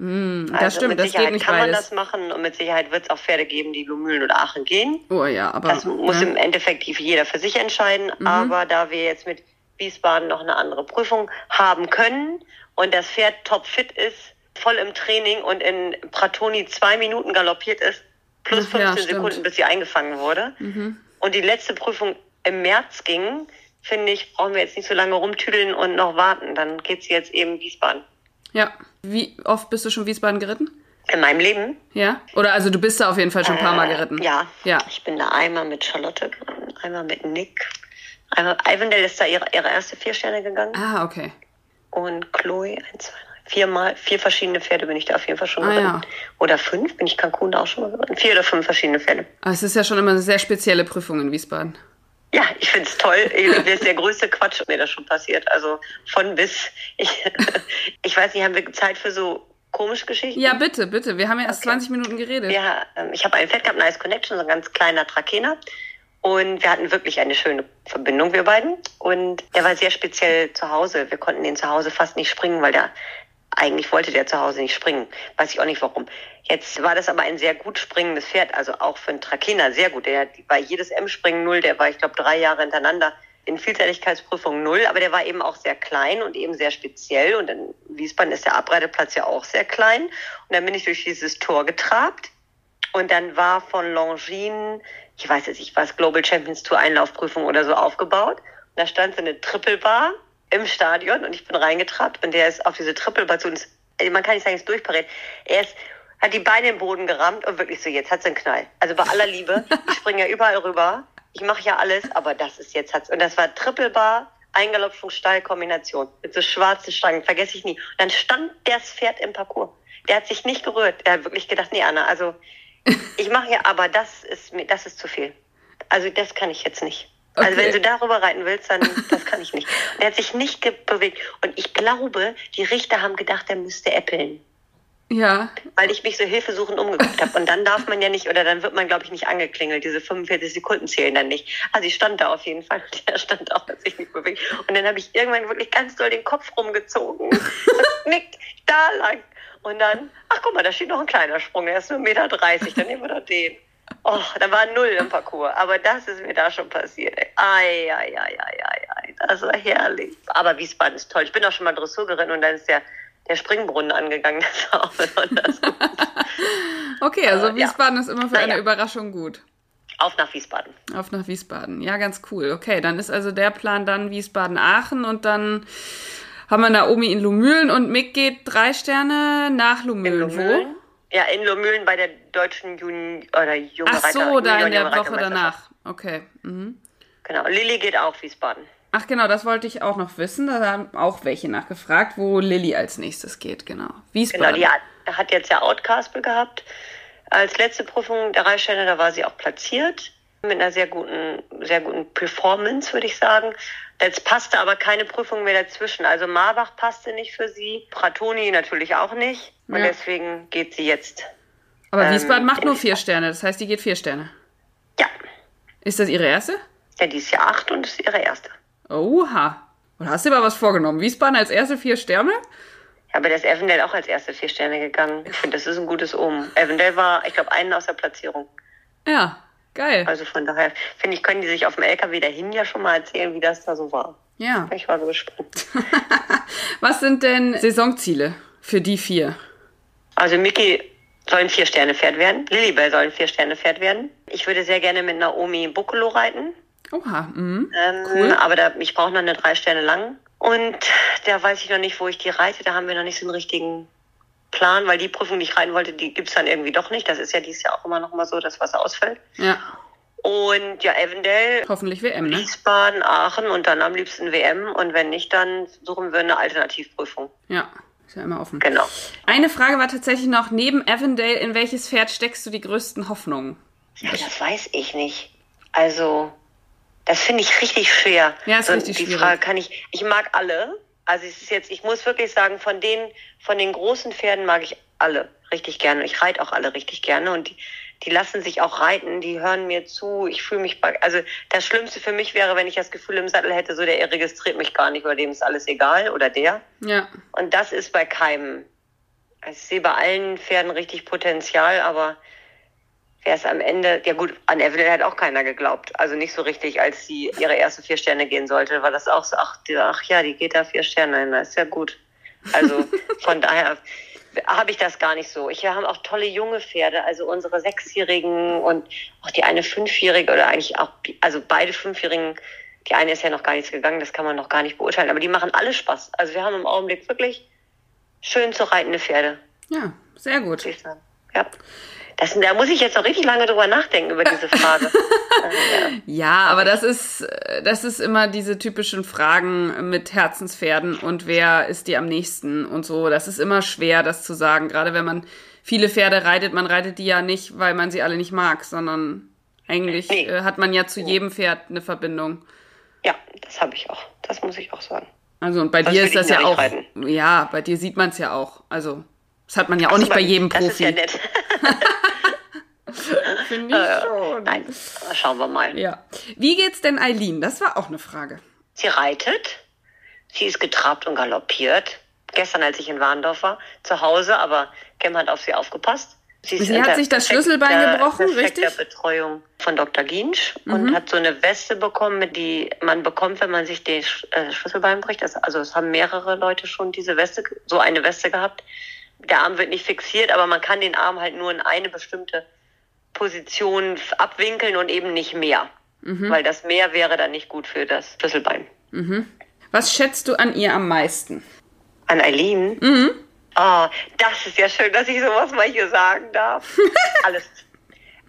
Mm, das also stimmt, das geht nicht kann beides. man das machen und mit Sicherheit wird es auch Pferde geben, die Lumülen oder Aachen gehen. Oh ja, aber. Das muss ja. im Endeffekt jeder für sich entscheiden. Mhm. Aber da wir jetzt mit Wiesbaden noch eine andere Prüfung haben können und das Pferd topfit ist, voll im Training und in Pratoni zwei Minuten galoppiert ist, plus 15 ja, Sekunden, bis sie eingefangen wurde. Mhm. Und die letzte Prüfung im März ging, finde ich, brauchen wir jetzt nicht so lange rumtüdeln und noch warten. Dann geht sie jetzt eben Wiesbaden. Ja. Wie oft bist du schon Wiesbaden geritten? In meinem Leben? Ja. Oder also du bist da auf jeden Fall schon ein paar Mal äh, geritten. Äh, ja. Ja. Ich bin da einmal mit Charlotte geritten, einmal mit Nick. Einmal, Ivandale ist da ihre, ihre erste vier Sterne gegangen. Ah, okay. Und Chloe, ein, zwei, drei, viermal, vier verschiedene Pferde bin ich da auf jeden Fall schon ah, geritten. Ja. Oder fünf, bin ich Cancun da auch schon mal geritten. Vier oder fünf verschiedene Pferde. Aber es ist ja schon immer eine sehr spezielle Prüfung in Wiesbaden. Ja, ich finde es toll. Das ist der größte Quatsch, mir das schon passiert. Also von bis. Ich, ich weiß nicht, haben wir Zeit für so komische Geschichten? Ja, bitte, bitte. Wir haben ja erst okay. 20 Minuten geredet. Ja, ähm, ich habe ein Pferd gehabt, Nice Connection, so ein ganz kleiner Trakehner. Und wir hatten wirklich eine schöne Verbindung, wir beiden. Und der war sehr speziell zu Hause. Wir konnten den zu Hause fast nicht springen, weil der eigentlich wollte der zu Hause nicht springen. Weiß ich auch nicht warum. Jetzt war das aber ein sehr gut springendes Pferd, also auch für einen Trakehner sehr gut. Der war jedes M-Springen null, der war, ich glaube, drei Jahre hintereinander in Vielseitigkeitsprüfung null, aber der war eben auch sehr klein und eben sehr speziell. Und in Wiesbaden ist der Abreiteplatz ja auch sehr klein. Und dann bin ich durch dieses Tor getrabt. Und dann war von Longines, ich weiß jetzt nicht, was Global Champions Tour Einlaufprüfung oder so aufgebaut. Und da stand so eine Triple Bar im Stadion und ich bin reingetrabt und der ist auf diese Triple zu uns, man kann nicht sagen, ist durchpariert. Er ist, hat die Beine im Boden gerammt und wirklich so, jetzt hat's einen Knall. Also bei aller Liebe, ich springe ja überall rüber, ich mache ja alles, aber das ist jetzt hat's. Und das war Triple Bar, Eingalopfung, Stallkombination mit so schwarzen Stangen, vergesse ich nie. Und dann stand das Pferd im Parcours. Der hat sich nicht gerührt. Er hat wirklich gedacht, nee, Anna, also ich mache ja, aber das ist das ist zu viel. Also das kann ich jetzt nicht. Okay. Also wenn du darüber reiten willst, dann das kann ich nicht. Und er hat sich nicht bewegt. Und ich glaube, die Richter haben gedacht, er müsste äppeln. Ja. Weil ich mich so hilfesuchend umgeguckt habe. Und dann darf man ja nicht, oder dann wird man, glaube ich, nicht angeklingelt. Diese 45 Sekunden zählen dann nicht. Also ich stand da auf jeden Fall und der stand auch, hat sich nicht bewegt. Und dann habe ich irgendwann wirklich ganz doll den Kopf rumgezogen und nickt da lang. Und dann, ach guck mal, da steht noch ein kleiner Sprung, der ist nur 1,30 Meter, dann nehmen wir doch den. Oh, da war null im Parcours. Aber das ist mir da schon passiert. Ei, ei, ei, ei, ei, ei. Das war herrlich. Aber Wiesbaden ist toll. Ich bin auch schon mal Dressur geritten und dann ist der, der Springbrunnen angegangen. Das war auch besonders gut. okay, also Wiesbaden ja. ist immer für naja. eine Überraschung gut. Auf nach Wiesbaden. Auf nach Wiesbaden. Ja, ganz cool. Okay, dann ist also der Plan dann Wiesbaden-Aachen und dann haben wir Naomi in Lumülen und Mick geht drei Sterne nach Lumülen. Wo? Ja, in Lomühlen bei der deutschen Juni oder junge Ach so, Reiter, da in der Woche danach. Okay. Mhm. Genau. Lilly geht auch Wiesbaden. Ach genau, das wollte ich auch noch wissen. Da haben auch welche nachgefragt, wo Lilly als nächstes geht, genau. Wiesbaden. Genau, die hat, hat jetzt ja Outcastle gehabt. Als letzte Prüfung der Reitstelle, da war sie auch platziert. Mit einer sehr guten, sehr guten Performance, würde ich sagen. Jetzt passte aber keine Prüfung mehr dazwischen. Also Marbach passte nicht für sie, Pratoni natürlich auch nicht. Und ja. deswegen geht sie jetzt. Aber ähm, Wiesbaden macht nur vier Sterne, das heißt, die geht vier Sterne. Ja. Ist das ihre erste? Ja, die ist ja acht und ist ihre erste. Oha. Und hast du aber was vorgenommen? Wiesbaden als erste vier Sterne? Ja, aber der ist Evandale auch als erste vier Sterne gegangen. Ich finde, das ist ein gutes Omen. Evandale war, ich glaube, einen aus der Platzierung. Ja, Geil. Also von daher, finde ich, können die sich auf dem LKW dahin ja schon mal erzählen, wie das da so war. Ja. Ich war so gespannt. Was sind denn Saisonziele für die vier? Also Mickey soll ein Vier-Sterne-Pferd werden. Lilibel soll ein Vier-Sterne-Pferd werden. Ich würde sehr gerne mit Naomi Buccolo reiten. Oha, mhm. Ähm, cool. Aber da, ich brauche noch eine drei Sterne lang. Und da weiß ich noch nicht, wo ich die reite. Da haben wir noch nicht so einen richtigen Plan, weil die Prüfung, die ich rein wollte, die gibt's dann irgendwie doch nicht. Das ist ja dieses Jahr auch immer noch mal so, dass was ausfällt. Ja. Und ja, Evendell. Hoffentlich WM, ne? Wiesbaden, Aachen und dann am liebsten WM. Und wenn nicht, dann suchen wir eine Alternativprüfung. Ja, ist ja immer offen. Genau. Eine Frage war tatsächlich noch, neben Evendale, in welches Pferd steckst du die größten Hoffnungen? Ja, das weiß ich nicht. Also, Das finde ich richtig schwer. Ja, ist so, richtig die schwierig. Frage kann ich, ich mag alle. Also es ist jetzt, ich muss wirklich sagen, von den, von den großen Pferden mag ich alle richtig gerne. Ich reite auch alle richtig gerne und die, die lassen sich auch reiten, die hören mir zu, ich fühle mich bei, also das Schlimmste für mich wäre, wenn ich das Gefühl im Sattel hätte, so der registriert mich gar nicht oder dem ist alles egal oder der. Ja. Und das ist bei keinem. Also ich sehe bei allen Pferden richtig Potenzial, aber wer es am Ende, ja gut, an Evelyn hat auch keiner geglaubt. Also nicht so richtig, als sie ihre erste vier Sterne gehen sollte, war das auch so, ach, die, ach ja, die geht da vier Sterne, na, ist ja gut. Also von daher habe ich das gar nicht so. Ich, wir haben auch tolle junge Pferde, also unsere Sechsjährigen und auch die eine Fünfjährige oder eigentlich auch, also beide Fünfjährigen. Die eine ist ja noch gar nichts gegangen, das kann man noch gar nicht beurteilen, aber die machen alle Spaß. Also wir haben im Augenblick wirklich schön zu reitende Pferde, Ja, sehr gut. sagen. Ja. Das, da muss ich jetzt noch richtig lange drüber nachdenken, über diese Frage. Also, ja. Ja, aber das ist, das ist immer diese typischen Fragen mit Herzenspferden und wer ist dir am nächsten und so. Das ist immer schwer, das zu sagen. Gerade wenn man viele Pferde reitet, man reitet die ja nicht, weil man sie alle nicht mag, sondern eigentlich Nee. äh, hat man ja zu jedem Pferd eine Verbindung. ja, das habe ich auch. Das muss ich auch sagen. Also und bei Was dir ist das ja auch, nicht ja, bei dir sieht man es ja auch. Also das hat man ja auch nicht bei jedem das Profi. ist ja nett. Finde ich schon. Nein, schauen wir mal. Ja. Wie geht's denn Eileen? Das war auch eine Frage. Sie reitet. Sie ist getrabt und galoppiert. Gestern, als ich in Warndorf war, zu Hause, aber Kim hat auf sie aufgepasst. Sie, Sie hat sich das Schlüsselbein gebrochen, richtig? Mhm. Betreuung von Dr. Ginsch und hat so eine Weste bekommen, die man bekommt, wenn man sich den Sch- äh, Schlüsselbein bricht. Das, also es haben mehrere Leute schon diese Weste, so eine Weste gehabt. Der Arm wird nicht fixiert, aber man kann den Arm halt nur in eine bestimmte Position abwinkeln und eben nicht mehr. Mhm. Weil das mehr wäre dann nicht gut für das Schlüsselbein. Was schätzt du an ihr am meisten? An Eileen? Mhm. Oh, das ist ja schön, dass ich sowas mal hier sagen darf. Alles.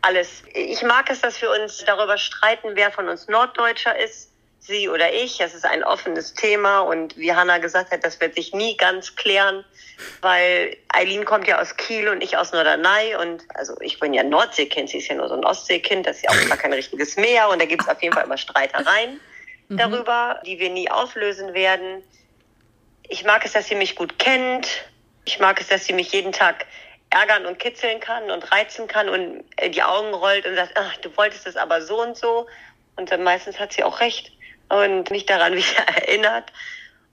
Alles. Ich mag es, dass wir uns darüber streiten, wer von uns Norddeutscher ist, sie oder ich. Es ist ein offenes Thema und wie Hanna gesagt hat, das wird sich nie ganz klären, weil Eileen kommt ja aus Kiel und ich aus Norderney und also ich bin ja Nordseekind, sie ist ja nur so ein Ostseekind, das ist ja auch gar kein richtiges Meer und da gibt es auf jeden Fall immer Streitereien darüber, die wir nie auflösen werden. Ich mag es, dass sie mich gut kennt. Ich mag es, dass sie mich jeden Tag ärgern und kitzeln kann und reizen kann und äh, die Augen rollt und sagt, ach, du wolltest es aber so und so. Und dann meistens hat sie auch recht und mich daran wieder erinnert.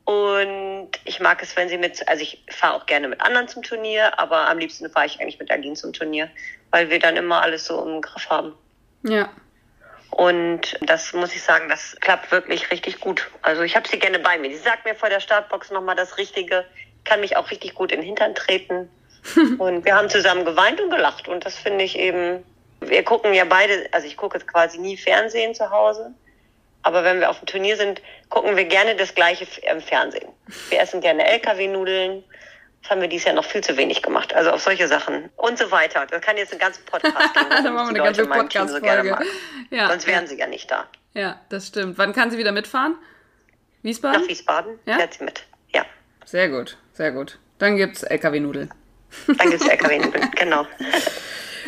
Und ich mag es, wenn sie mit, also ich fahre auch gerne mit anderen zum Turnier, aber am liebsten fahre ich eigentlich mit Aline zum Turnier, weil wir dann immer alles so im Griff haben. Ja. Und das muss ich sagen, das klappt wirklich richtig gut. Also ich habe sie gerne bei mir. Sie sagt mir vor der Startbox nochmal das Richtige, kann mich auch richtig gut in den Hintern treten. und wir haben zusammen geweint und gelacht. Und das finde ich eben, wir gucken ja beide, also ich gucke jetzt quasi nie Fernsehen zu Hause. Aber wenn wir auf dem Turnier sind, gucken wir gerne das Gleiche im Fernsehen. Wir essen gerne LKW-Nudeln. Das haben wir dieses Jahr noch viel zu wenig gemacht. Also auf solche Sachen und so weiter. Das kann jetzt einen ganzen Podcast geben. da machen wir eine ganze Podcast-Folge. ja, Sonst wären sie ja nicht da. Ja, das stimmt. Wann kann sie wieder mitfahren? Wiesbaden? Nach Wiesbaden Ja? fährt sie mit. Ja, Sehr gut, sehr gut. Dann gibt's LKW-Nudeln. dann gibt's LKW-Nudeln. genau.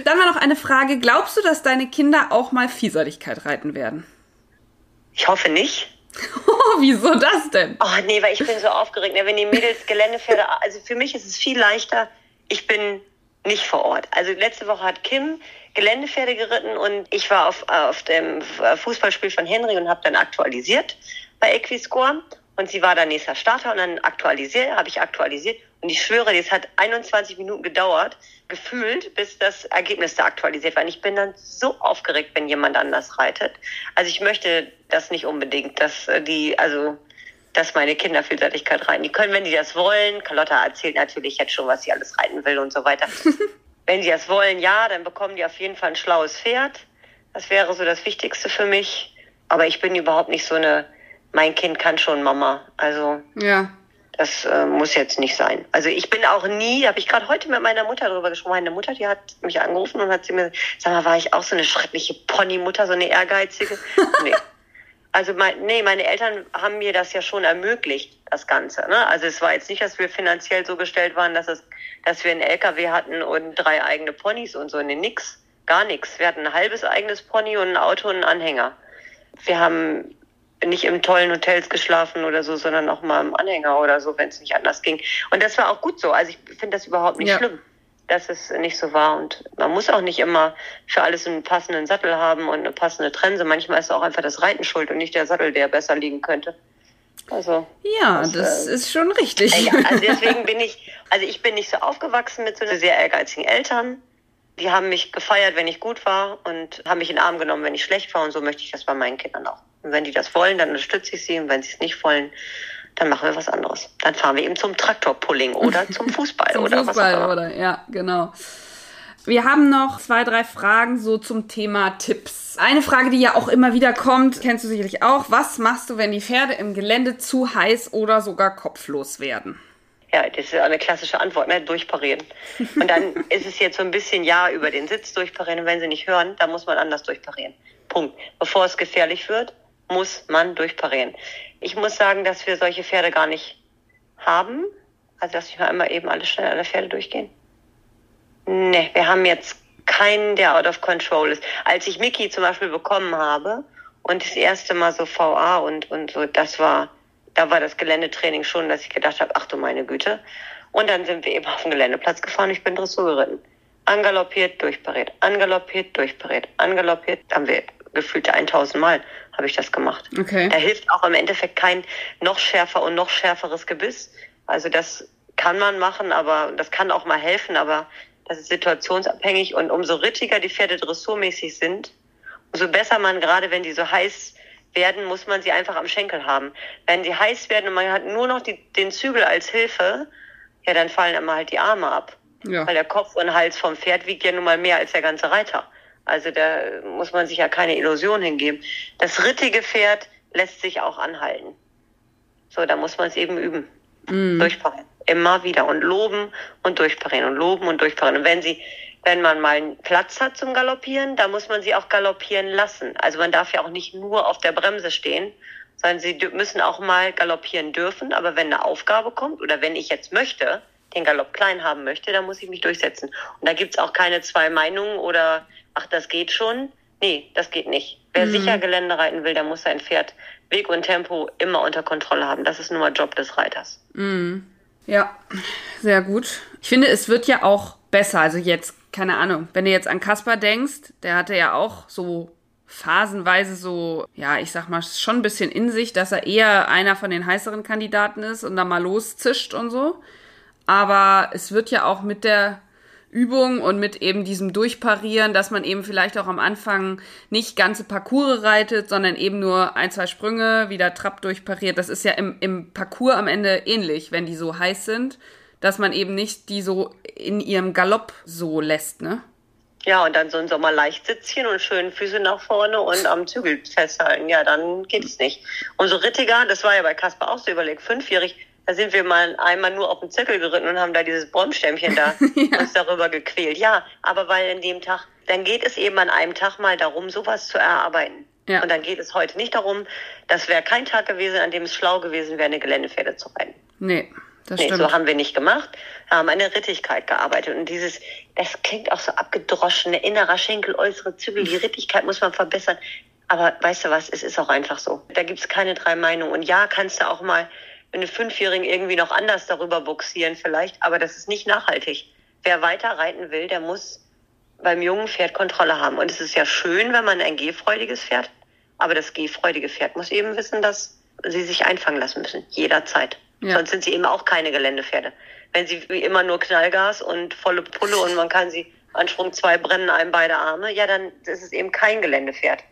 Dann war noch eine Frage. Glaubst du, dass deine Kinder auch mal Vielseitigkeit reiten werden? Ich hoffe nicht. Oh, wieso das denn? Oh nee, weil ich bin so aufgeregt. ne, Wenn die Mädels Geländepferde, also für mich ist es viel leichter. Ich bin nicht vor Ort. Also letzte Woche hat Kim Geländepferde geritten und ich war auf, auf dem Fußballspiel von Henry und habe dann aktualisiert bei Equiscore und sie war dann nächster Starter und dann aktualisiert, habe ich aktualisiert und ich schwöre, das hat 21 Minuten gedauert, gefühlt, bis das Ergebnis da aktualisiert war. Und ich bin dann so aufgeregt, wenn jemand anders reitet. Also ich möchte das nicht unbedingt, dass äh, die, also dass meine Kinder Vielseitigkeit reiten. Die können, wenn die das wollen, Carlotta erzählt natürlich jetzt schon, was sie alles reiten will und so weiter. wenn sie das wollen, ja, dann bekommen die auf jeden Fall ein schlaues Pferd. Das wäre so das Wichtigste für mich. Aber ich bin überhaupt nicht so eine, mein Kind kann schon Mama. Also Ja. Das äh, muss jetzt nicht sein. Also ich bin auch nie, habe ich gerade heute mit meiner Mutter darüber gesprochen. Meine Mutter, die hat mich angerufen und hat sie mir, sag mal, war ich auch so eine schreckliche Ponymutter, so eine ehrgeizige? Nee. Also mein, nee, meine Eltern haben mir das ja schon ermöglicht, das Ganze. Ne? Also es war jetzt nicht, dass wir finanziell so gestellt waren, dass es, dass wir einen LKW hatten und drei eigene Ponys und so. Nee, nix, gar nichts. Wir hatten ein halbes eigenes Pony und ein Auto und einen Anhänger. Wir haben nicht im tollen Hotels geschlafen oder so, sondern auch mal im Anhänger oder so, wenn es nicht anders ging. Und das war auch gut so. Also ich finde das überhaupt nicht ja. schlimm, dass es nicht so war. Und man muss auch nicht immer für alles einen passenden Sattel haben und eine passende Trense. Manchmal ist auch einfach das Reiten schuld und nicht der Sattel, der besser liegen könnte. Also ja, das, das äh, ist schon richtig. Ja, also deswegen bin ich, also ich bin nicht so aufgewachsen mit so sehr ehrgeizigen Eltern. Die haben mich gefeiert, wenn ich gut war und haben mich in den Arm genommen, wenn ich schlecht war. Und so möchte ich das bei meinen Kindern auch. Und wenn die das wollen, dann unterstütze ich sie. Und wenn sie es nicht wollen, dann machen wir was anderes. Dann fahren wir eben zum Traktorpulling oder zum Fußball zum oder Fußball was auch oder ja, genau. Wir haben noch zwei, drei Fragen so zum Thema Tipps. Eine Frage, die ja auch immer wieder kommt, kennst du sicherlich auch. Was machst du, wenn die Pferde im Gelände zu heiß oder sogar kopflos werden? Ja, das ist eine klassische Antwort, ne? durchparieren. Und dann ist es jetzt so ein bisschen ja über den Sitz durchparieren. Und wenn sie nicht hören, dann muss man anders durchparieren. Punkt. Bevor es gefährlich wird, muss man durchparieren. Ich muss sagen, dass wir solche Pferde gar nicht haben. Also, dass wir einmal eben alle schnell alle Pferde durchgehen. Nee, wir haben jetzt keinen, der out of control ist. Als ich Mickey zum Beispiel bekommen habe und das erste Mal so VA und, und so, das war, da war das Geländetraining schon, dass ich gedacht habe, ach du meine Güte. Und dann sind wir eben auf den Geländeplatz gefahren, ich bin Dressur geritten. Angaloppiert, durchpariert, angaloppiert, durchpariert, angaloppiert, haben wir gefühlte 1000 Mal habe ich das gemacht. Okay. Da hilft auch im Endeffekt kein noch schärfer und noch schärferes Gebiss. Also das kann man machen, aber das kann auch mal helfen, aber das ist situationsabhängig und umso rittiger die Pferde dressurmäßig sind, umso besser man gerade, wenn die so heiß werden, muss man sie einfach am Schenkel haben. Wenn sie heiß werden und man hat nur noch die, den Zügel als Hilfe, ja, dann fallen immer halt die Arme ab. Ja. Weil der Kopf und Hals vom Pferd wiegt ja nun mal mehr als der ganze Reiter. Also da muss man sich ja keine Illusion hingeben. Das rittige Pferd lässt sich auch anhalten. So, da muss man es eben üben. Mm. Durchparieren. Immer wieder. Und loben und durchparieren und loben und durchparieren. Und wenn sie, wenn man mal einen Platz hat zum Galoppieren, da muss man sie auch galoppieren lassen. Also man darf ja auch nicht nur auf der Bremse stehen, sondern sie müssen auch mal galoppieren dürfen. Aber wenn eine Aufgabe kommt oder wenn ich jetzt möchte, den Galopp klein haben möchte, dann muss ich mich durchsetzen. Und da gibt's auch keine zwei Meinungen oder ach, das geht schon. Nee, das geht nicht. Wer mhm. sicher Gelände reiten will, der muss sein Pferd Weg und Tempo immer unter Kontrolle haben. Das ist nun mal Job des Reiters. Mhm. Ja, sehr gut. Ich finde, es wird ja auch besser. Also jetzt, keine Ahnung, wenn du jetzt an Kaspar denkst, der hatte ja auch so phasenweise so, ja, ich sag mal, schon ein bisschen in sich, dass er eher einer von den heißeren Kandidaten ist und da mal loszischt und so. Aber es wird ja auch mit der Übung und mit eben diesem Durchparieren, dass man eben vielleicht auch am Anfang nicht ganze Parcours reitet, sondern eben nur ein, zwei Sprünge, wieder Trab durchpariert. Das ist ja im, im Parcours am Ende ähnlich, wenn die so heiß sind, dass man eben nicht die so in ihrem Galopp so lässt, ne? Ja, und dann so ein Sommerleichtsitzchen und schön Füße nach vorne und am Zügel festhalten. Ja, dann geht es nicht. Umso rittiger, das war ja bei Kasper auch so überlegt, fünfjährig, da sind wir mal einmal nur auf den Zirkel geritten und haben da dieses Bäumstämmchen da ja. uns darüber gequält. Ja, aber weil in dem Tag, dann geht es eben an einem Tag mal darum, sowas zu erarbeiten. Ja. Und dann geht es heute nicht darum, das wäre kein Tag gewesen, an dem es schlau gewesen wäre, eine Geländepferde zu reiten. Nee. Das nee, stimmt. so haben wir nicht gemacht. Wir haben an der Rittigkeit gearbeitet. Und dieses, das klingt auch so abgedroschen, innerer Schenkel, äußere Zügel, die Rittigkeit muss man verbessern. Aber weißt du was, es ist auch einfach so. Da gibt es keine drei Meinungen. Und ja, kannst du auch mal eine Fünfjährigen irgendwie noch anders darüber buxieren vielleicht, aber das ist nicht nachhaltig. Wer weiter reiten will, der muss beim jungen Pferd Kontrolle haben. Und es ist ja schön, wenn man ein gehfreudiges Pferd, aber das gehfreudige Pferd muss eben wissen, dass sie sich einfangen lassen müssen, jederzeit. Ja. Sonst sind sie eben auch keine Geländepferde. Wenn sie wie immer nur Knallgas und volle Pulle und man kann sie an Sprung zwei brennen einem beide Arme, ja, dann ist es eben kein Geländepferd.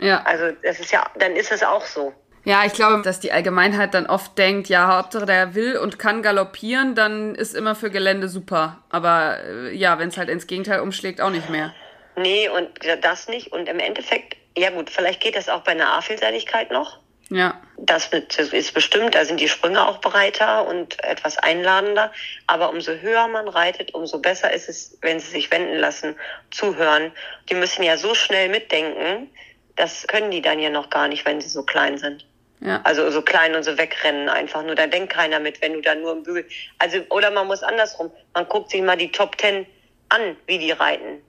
Ja. Also das ist ja, dann ist es auch so. Ja, ich glaube, dass die Allgemeinheit dann oft denkt, ja, Hauptsache der will und kann galoppieren, dann ist immer für Gelände super. Aber äh, ja, wenn es halt ins Gegenteil umschlägt, auch nicht mehr. Nee, und das nicht. Und im Endeffekt, ja gut, vielleicht geht das auch bei einer A-Vielseitigkeit noch. Ja. Das ist bestimmt, da sind die Sprünge auch breiter und etwas einladender. Aber umso höher man reitet, umso besser ist es, wenn sie sich wenden lassen, zuhören. Die müssen ja so schnell mitdenken, das können die dann ja noch gar nicht, wenn sie so klein sind. Ja. Also so klein und so wegrennen einfach nur. Da denkt keiner mit, wenn du da nur im Bügel. Also, oder man muss andersrum. Man guckt sich mal die Top Ten an, wie die reiten.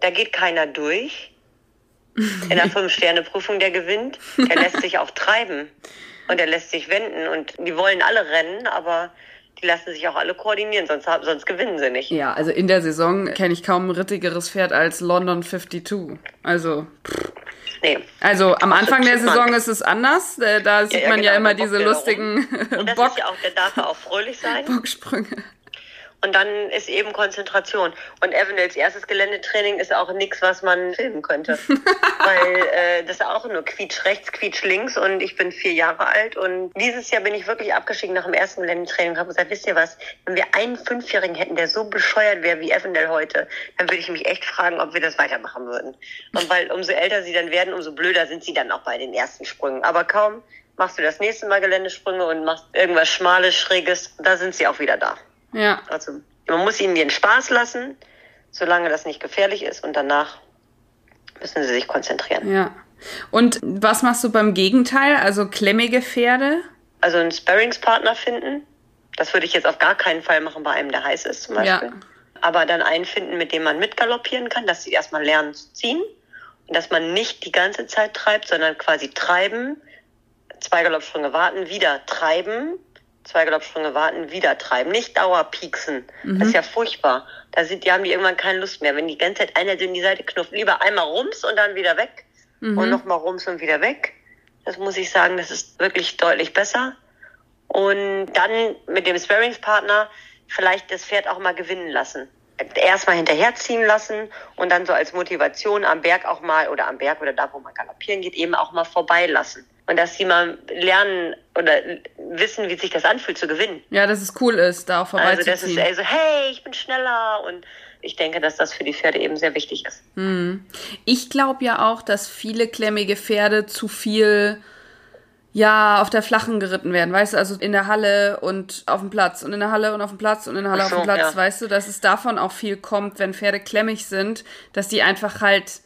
Da geht keiner durch. in der Fünf-Sterne-Prüfung, der gewinnt. Der lässt sich auch treiben und der lässt sich wenden und die wollen alle rennen, aber die lassen sich auch alle koordinieren, sonst, sonst gewinnen sie nicht. Ja, also in der Saison kenne ich kaum ein rittigeres Pferd als London 52. Also, pff. Nee. Also am Anfang der Saison ist es anders. Da sieht ja, ja, man genau, ja immer diese lustigen Bock. Ist ja auch, der darf auch fröhlich sein. Bocksprünge. Und dann ist eben Konzentration. Und Evandales erstes Geländetraining ist auch nichts, was man filmen könnte. Weil äh, das ist auch nur quietsch rechts, quietsch links und ich bin vier Jahre alt. Und dieses Jahr bin ich wirklich abgestiegen nach dem ersten Geländetraining und habe gesagt, wisst ihr was, wenn wir einen Fünfjährigen hätten, der so bescheuert wäre wie Evandale heute, dann würde ich mich echt fragen, ob wir das weitermachen würden. Und weil umso älter sie dann werden, umso blöder sind sie dann auch bei den ersten Sprüngen. Aber kaum machst du das nächste Mal Geländesprünge und machst irgendwas Schmales, Schräges, da sind sie auch wieder da. Ja. Also man muss ihnen den Spaß lassen, solange das nicht gefährlich ist und danach müssen sie sich konzentrieren. Ja. Und was machst du beim Gegenteil, also klemmige Pferde? Also einen Sparringspartner finden. Das würde ich jetzt auf gar keinen Fall machen bei einem, der heiß ist zum Beispiel. Ja. Aber dann einen finden, mit dem man mitgaloppieren kann, dass sie erstmal lernen zu ziehen. Und dass man nicht die ganze Zeit treibt, sondern quasi treiben, zwei Galoppsprünge warten, wieder treiben, zwei Galoppsprünge warten, wieder treiben. Nicht Dauerpieksen. Mhm. Das ist ja furchtbar. Da sind, die haben die irgendwann keine Lust mehr. Wenn die ganze Zeit einer in die Seite knufft, lieber einmal rums und dann wieder weg. Mhm. Und nochmal rums und wieder weg. Das muss ich sagen, das ist wirklich deutlich besser. Und dann mit dem Sparringspartner vielleicht das Pferd auch mal gewinnen lassen. Erstmal hinterherziehen lassen und dann so als Motivation am Berg auch mal oder am Berg oder da, wo man galoppieren geht, eben auch mal vorbeilassen und dass sie mal lernen oder wissen, wie sich das anfühlt zu gewinnen. Ja, dass es cool ist, da auch vorbeizuziehen. Also das ist also, hey, ich bin schneller und ich denke, dass das für die Pferde eben sehr wichtig ist. Hm. Ich glaube ja auch, dass viele klemmige Pferde zu viel ja, auf der flachen geritten werden, weißt du, also in der Halle und auf dem Platz und in der Halle und auf dem Platz und in der Halle so, auf dem Platz, ja. weißt du, dass es davon auch viel kommt, wenn Pferde klemmig sind, dass die einfach halt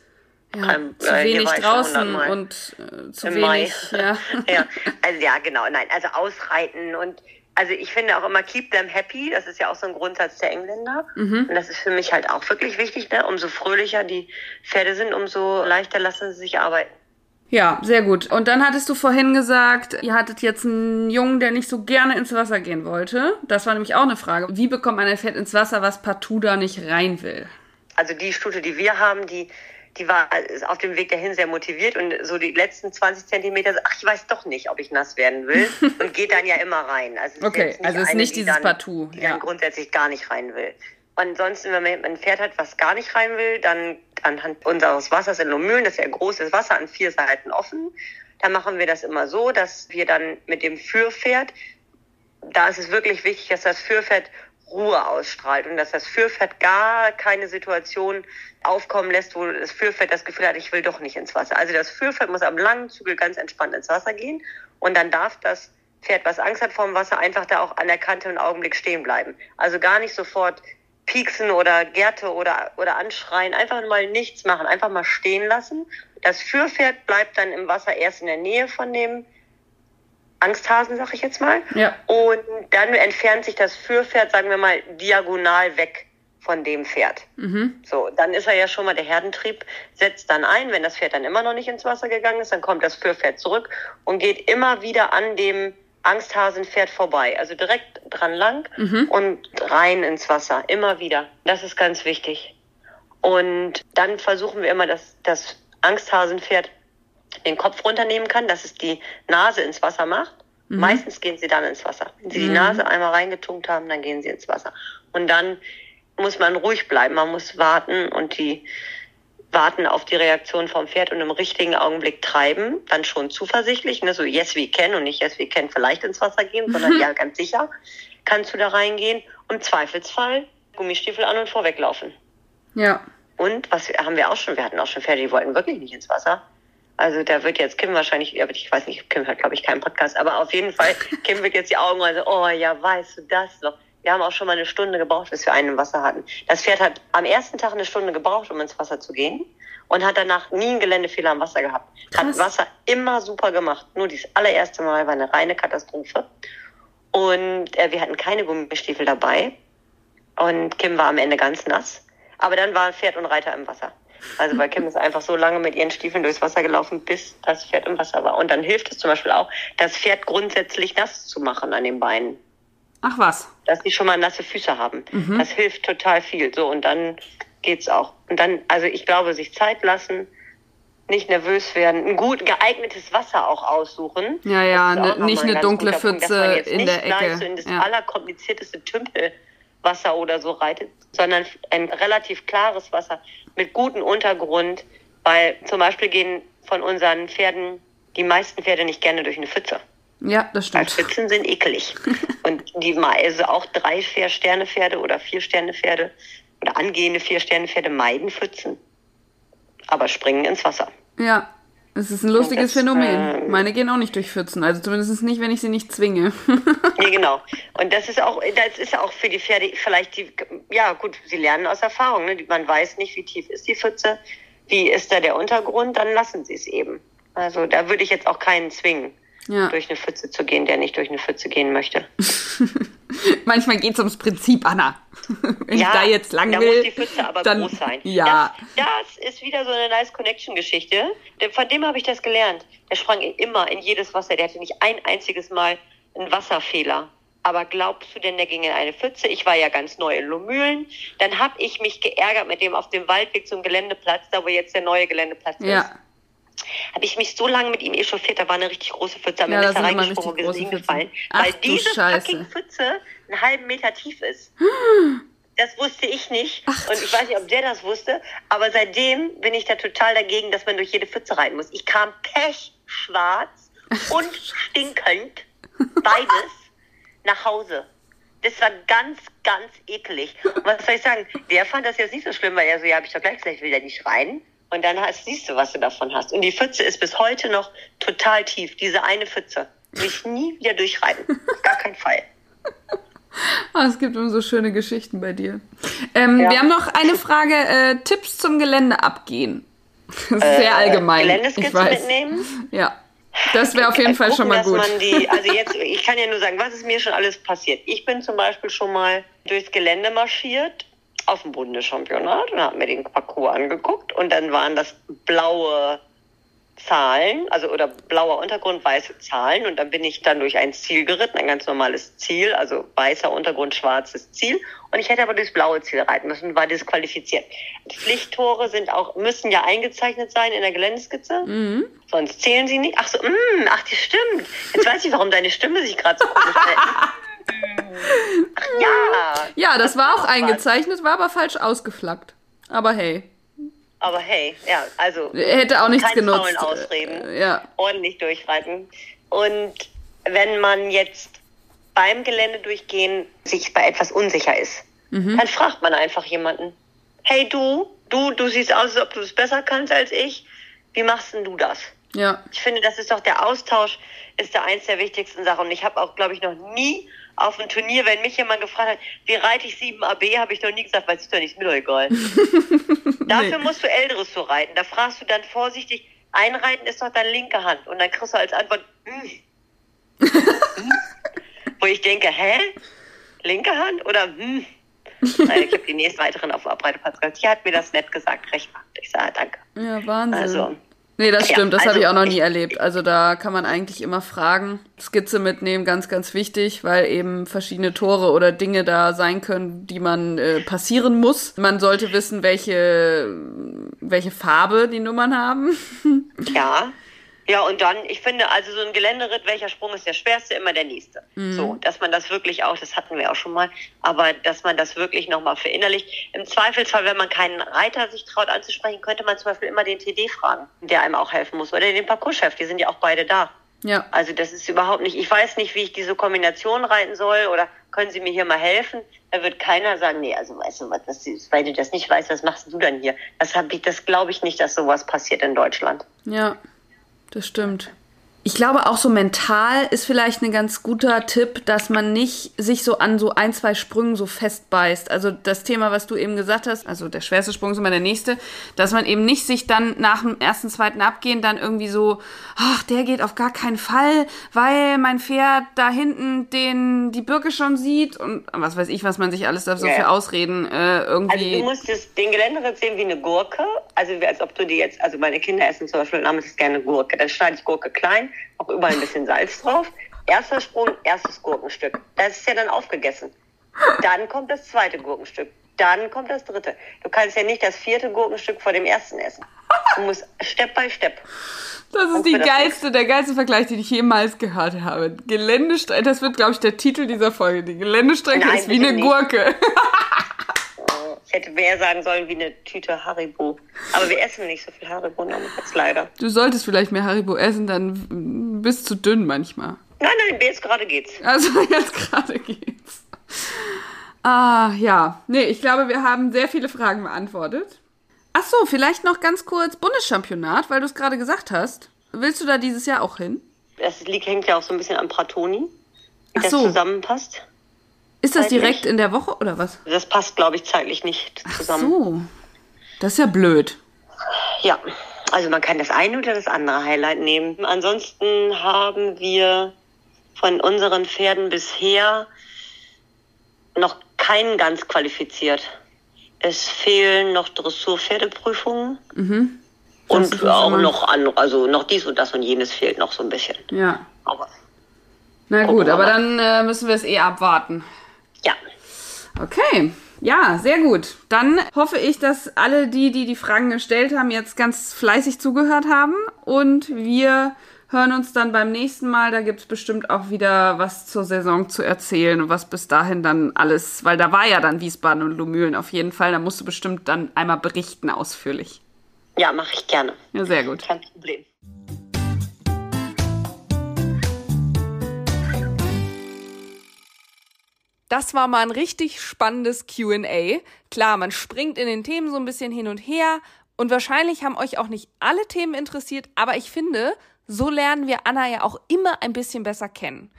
ja, Kein, zu äh, wenig draußen und äh, zu wenig. Ja. ja, also ja, genau. Nein, also ausreiten und also ich finde auch immer keep them happy. Das ist ja auch so ein Grundsatz der Engländer. Mhm. Und das ist für mich halt auch wirklich wichtig. Ne? Umso fröhlicher die Pferde sind, umso leichter lassen sie sich arbeiten. Ja, sehr gut. Und dann hattest du vorhin gesagt, ihr hattet jetzt einen Jungen, der nicht so gerne ins Wasser gehen wollte. Das war nämlich auch eine Frage. Wie bekommt man ein Pferd ins Wasser, was partout da nicht rein will? Also die Stute, die wir haben, die die war auf dem Weg dahin sehr motiviert und so die letzten 20 Zentimeter, ach, ich weiß doch nicht, ob ich nass werden will und geht dann ja immer rein. Also okay, ist also ist nicht dieses dann, Partout. Die ja. dann grundsätzlich gar nicht rein will. Und ansonsten, wenn man ein Pferd hat, was gar nicht rein will, dann anhand unseres Wassers in Lomühlen, das ist ja großes Wasser an vier Seiten offen, da machen wir das immer so, dass wir dann mit dem Führpferd, da ist es wirklich wichtig, dass das Führpferd Ruhe ausstrahlt und dass das Führpferd gar keine Situation aufkommen lässt, wo das Führpferd das Gefühl hat, ich will doch nicht ins Wasser. Also das Führpferd muss am langen Zügel ganz entspannt ins Wasser gehen und dann darf das Pferd, was Angst hat vor dem Wasser, einfach da auch an der Kante einen Augenblick stehen bleiben. Also gar nicht sofort pieksen oder Gärte oder, oder anschreien, einfach mal nichts machen, einfach mal stehen lassen. Das Führpferd bleibt dann im Wasser erst in der Nähe von dem Angsthasen, sag ich jetzt mal. Ja. Und dann entfernt sich das Führpferd, sagen wir mal, diagonal weg von dem Pferd. Mhm. So, dann ist er ja schon mal, der Herdentrieb setzt dann ein. Wenn das Pferd dann immer noch nicht ins Wasser gegangen ist, dann kommt das Führpferd zurück und geht immer wieder an dem Angsthasenpferd vorbei. Also direkt dran lang mhm. und rein ins Wasser. Immer wieder. Das ist ganz wichtig. Und dann versuchen wir immer, dass das Angsthasenpferd den Kopf runternehmen kann, dass es die Nase ins Wasser macht. Mhm. Meistens gehen sie dann ins Wasser. Wenn sie mhm. die Nase einmal reingetunkt haben, dann gehen sie ins Wasser. Und dann muss man ruhig bleiben. Man muss warten und die warten auf die Reaktion vom Pferd und im richtigen Augenblick treiben, dann schon zuversichtlich, ne, so yes we can und nicht yes we can vielleicht ins Wasser gehen, sondern ja ganz sicher kannst du da reingehen und im Zweifelsfall Gummistiefel an und vorweglaufen. Ja. Und was haben wir auch schon, wir hatten auch schon Pferde, die wollten wirklich nicht ins Wasser. Also da wird jetzt Kim wahrscheinlich, ich weiß nicht, Kim hört glaube ich keinen Podcast, aber auf jeden Fall, Kim wird jetzt die Augen also, oh ja, weißt du das noch? Wir haben auch schon mal eine Stunde gebraucht, bis wir einen im Wasser hatten. Das Pferd hat am ersten Tag eine Stunde gebraucht, um ins Wasser zu gehen und hat danach nie einen Geländefehler am Wasser gehabt. Krass. Hat Wasser immer super gemacht. Nur dieses allererste Mal war eine reine Katastrophe. Und äh, wir hatten keine Gummistiefel dabei. Und Kim war am Ende ganz nass. Aber dann waren Pferd und Reiter im Wasser. Also weil Kim ist einfach so lange mit ihren Stiefeln durchs Wasser gelaufen, bis das Pferd im Wasser war. Und dann hilft es zum Beispiel auch, das Pferd grundsätzlich nass zu machen an den Beinen. Ach was. Dass die schon mal nasse Füße haben. Mhm. Das hilft total viel. So, und dann geht's auch. Und dann, also ich glaube, sich Zeit lassen, nicht nervös werden, ein gut geeignetes Wasser auch aussuchen. Ja, ja, auch ne- nicht eine dunkle Punkt, Pfütze in der Ecke. So in das Ja. allerkomplizierteste Tümpelwasser oder so reitet, sondern ein relativ klares Wasser mit gutem Untergrund, weil zum Beispiel gehen von unseren Pferden die meisten Pferde nicht gerne durch eine Pfütze. Ja, das Weil stimmt. Pfützen sind ekelig. Und die also auch drei Vier-Sterne-Pferde oder Vier-Sterne-Pferde oder angehende Vier-Sterne-Pferde meiden Pfützen. Aber springen ins Wasser. Ja, es ist ein lustiges das, Phänomen. ähm, Meine gehen auch nicht durch Pfützen, also zumindest nicht, wenn ich sie nicht zwinge. Nee, genau. Und das ist auch, das ist auch für die Pferde vielleicht die, ja gut, sie lernen aus Erfahrung. Ne? Man weiß nicht, wie tief ist die Pfütze, wie ist da der Untergrund, dann lassen sie es eben. Also da würde ich jetzt auch keinen zwingen, ja. durch eine Pfütze zu gehen, der nicht durch eine Pfütze gehen möchte. Manchmal geht es ums Prinzip, Anna. Wenn ich da jetzt lang da will, muss die Pfütze aber dann, groß sein. Ja, Das, das ist wieder so eine nice Connection-Geschichte. Von dem habe ich das gelernt. Der sprang immer in jedes Wasser. Der hatte nicht ein einziges Mal einen Wasserfehler. Aber glaubst du denn, der ging in eine Pfütze? Ich war ja ganz neu in Lomühlen. Dann habe ich mich geärgert mit dem auf dem Waldweg zum Geländeplatz, da wo jetzt der neue Geländeplatz ist. Habe ich mich so lange mit ihm echauffiert, da war eine richtig große Pfütze. Am Ja, Ende ist er reingesprungen und große hingefallen. Weil diese Scheiße. fucking Pfütze einen halben Meter tief ist. Das wusste ich nicht. Ach und ich weiß nicht, ob der das wusste. Aber seitdem bin ich da total dagegen, dass man durch jede Pfütze rein muss. Ich kam pechschwarz und stinkend, beides, nach Hause. Das war ganz, ganz eklig. Und was soll ich sagen? Der fand das jetzt nicht so schlimm, weil er so, ja, hab ich doch gleich gesagt, ich will da nicht rein. Und dann hast, siehst du, was du davon hast. Und die Pfütze ist bis heute noch total tief. Diese eine Pfütze. Will ich nie wieder durchreiten. Gar keinen Fall. Ah, es gibt immer so schöne Geschichten bei dir. Ähm, Ja. Wir haben noch eine Frage: äh, Tipps zum Gelände abgehen. Das ist sehr allgemein. ich Geländeskizze mitnehmen. Ja, das wäre auf jeden Äh, Fall schon gucken, mal dass gut. Die, also jetzt, ich kann ja nur sagen, was ist mir schon alles passiert. Ich bin zum Beispiel schon mal durchs Gelände marschiert auf dem Bundeschampionat und habe mir den Parcours angeguckt und dann waren das blaue Zahlen, also oder blauer Untergrund, weiße Zahlen und dann bin ich dann durch ein Ziel geritten, ein ganz normales Ziel, also weißer Untergrund, schwarzes Ziel und ich hätte aber durchs blaue Ziel reiten müssen und war disqualifiziert. Pflichttore sind auch, müssen ja eingezeichnet sein in der Geländeskizze. Mhm. Sonst zählen sie nicht. Ach so, mm, ach, die stimmt. Jetzt weiß ich, warum deine Stimme sich gerade so komisch hält. Ja. Ja, das war auch eingezeichnet, war aber falsch ausgeflaggt. Aber hey, Aber hey, ja, also hätte auch nichts keine genutzt. faulen Ausreden. Äh, Ja, ordentlich durchreiten. Und wenn man jetzt beim Gelände durchgehen sich bei etwas unsicher ist, Mhm. dann fragt man einfach jemanden. Hey du, du, du siehst aus, als ob du es besser kannst als ich. Wie machst denn du das? ja, Ich finde, das ist doch der Austausch, ist da eins der wichtigsten Sachen. Und ich habe auch, glaube ich, noch nie auf einem Turnier, wenn mich jemand gefragt hat, wie reite ich 7 AB, habe ich noch nie gesagt, weiß ich doch nicht, ist mir doch egal. Dafür musst du Älteres so reiten. Da fragst du dann vorsichtig, einreiten ist doch deine linke Hand. Und dann kriegst du als Antwort, hm. Hm? Wo ich denke, hä? Linke Hand oder hm? Nein, ich habe die nächste Reiterin auf dem Abreiteplatz gesagt, die hat mir das nett gesagt, recht macht. Ich sage, danke. ja, Wahnsinn. Also, Nee, das Ja, stimmt, das habe also ich auch noch nie ich- erlebt. Also da kann man eigentlich immer fragen. Skizze mitnehmen, ganz, ganz wichtig, weil eben verschiedene Tore oder Dinge da sein können, die man äh, passieren muss. Man sollte wissen, welche, welche Farbe die Nummern haben. Ja. Ja, und dann, ich finde, also so ein Geländeritt, welcher Sprung ist der schwerste? Immer der nächste. So, dass man das wirklich auch, das hatten wir auch schon mal, aber dass man das wirklich nochmal verinnerlicht. Im Zweifelsfall, wenn man keinen Reiter sich traut anzusprechen, könnte man zum Beispiel immer den TD fragen, der einem auch helfen muss. Oder den Parcourschef, die sind ja auch beide da. Ja, Also das ist überhaupt nicht, ich weiß nicht, wie ich diese Kombination reiten soll oder können Sie mir hier mal helfen? Da wird keiner sagen, nee, also weißt du was, das weil du das nicht weißt, was machst du dann hier? Das hab ich, das glaube ich nicht, dass sowas passiert in Deutschland. ja, das stimmt. Ich glaube auch so mental ist vielleicht ein ganz guter Tipp, dass man nicht sich so an so ein, zwei Sprüngen so festbeißt. Also das Thema, was du eben gesagt hast, also der schwerste Sprung ist immer der nächste, dass man eben nicht sich dann nach dem ersten, zweiten Abgehen dann irgendwie so, ach, der geht auf gar keinen Fall, weil mein Pferd da hinten den, die Birke schon sieht und was weiß ich, was man sich alles da so ja. für Ausreden äh, irgendwie. Also du musst das, den Geländerit sehen wie eine Gurke, also als ob du die jetzt, also meine Kinder essen zum Beispiel namens gerne Gurke, dann schneide ich Gurke klein auch überall ein bisschen Salz drauf. Erster Sprung, erstes Gurkenstück. Das ist ja dann aufgegessen. Dann kommt das zweite Gurkenstück. Dann kommt das dritte. Du kannst ja nicht das vierte Gurkenstück vor dem ersten essen. Du musst Step by Step. Das ist die geilste, der geilste Vergleich, den ich jemals gehört habe. Geländestrecke, das wird, glaube ich, der Titel dieser Folge. Die Geländestrecke Nein, ist wie eine nicht. Gurke. Ich hätte mehr sagen sollen wie eine Tüte Haribo. Aber wir essen nicht so viel Haribo jetzt leider. Du solltest vielleicht mehr Haribo essen, dann bist du dünn manchmal. Nein, nein, jetzt gerade geht's. Also jetzt gerade geht's. Ah, ja. Nee, ich glaube, wir haben sehr viele Fragen beantwortet. Ach so, vielleicht noch ganz kurz Bundeschampionat, weil du es gerade gesagt hast. Willst du da dieses Jahr auch hin? Das hängt ja auch so ein bisschen an Pratoni, wie Ach so. das zusammenpasst. Ist das zeitlich. direkt in der Woche oder was? Das passt, glaube ich, zeitlich nicht zusammen. Ach so. Das ist ja blöd. Ja, also man kann das eine oder das andere Highlight nehmen. Ansonsten haben wir von unseren Pferden bisher noch keinen ganz qualifiziert. Es fehlen noch Dressurpferdeprüfungen. Mhm. Und auch noch an, also noch dies und das und jenes fehlt noch so ein bisschen. Ja. Aber Na gut, aber dann äh, müssen wir es eh abwarten. Ja. Okay. Ja, sehr gut. Dann hoffe ich, dass alle die, die die Fragen gestellt haben, jetzt ganz fleißig zugehört haben und wir hören uns dann beim nächsten Mal. Da gibt es bestimmt auch wieder was zur Saison zu erzählen und was bis dahin dann alles, weil da war ja dann Wiesbaden und Lumülen auf jeden Fall. Da musst du bestimmt dann einmal berichten ausführlich. Ja, mache ich gerne. Ja, sehr gut. Kein Problem. Das war mal ein richtig spannendes QA. Klar, man springt in den Themen so ein bisschen hin und her und wahrscheinlich haben euch auch nicht alle Themen interessiert, aber ich finde, so lernen wir Anna ja auch immer ein bisschen besser kennen.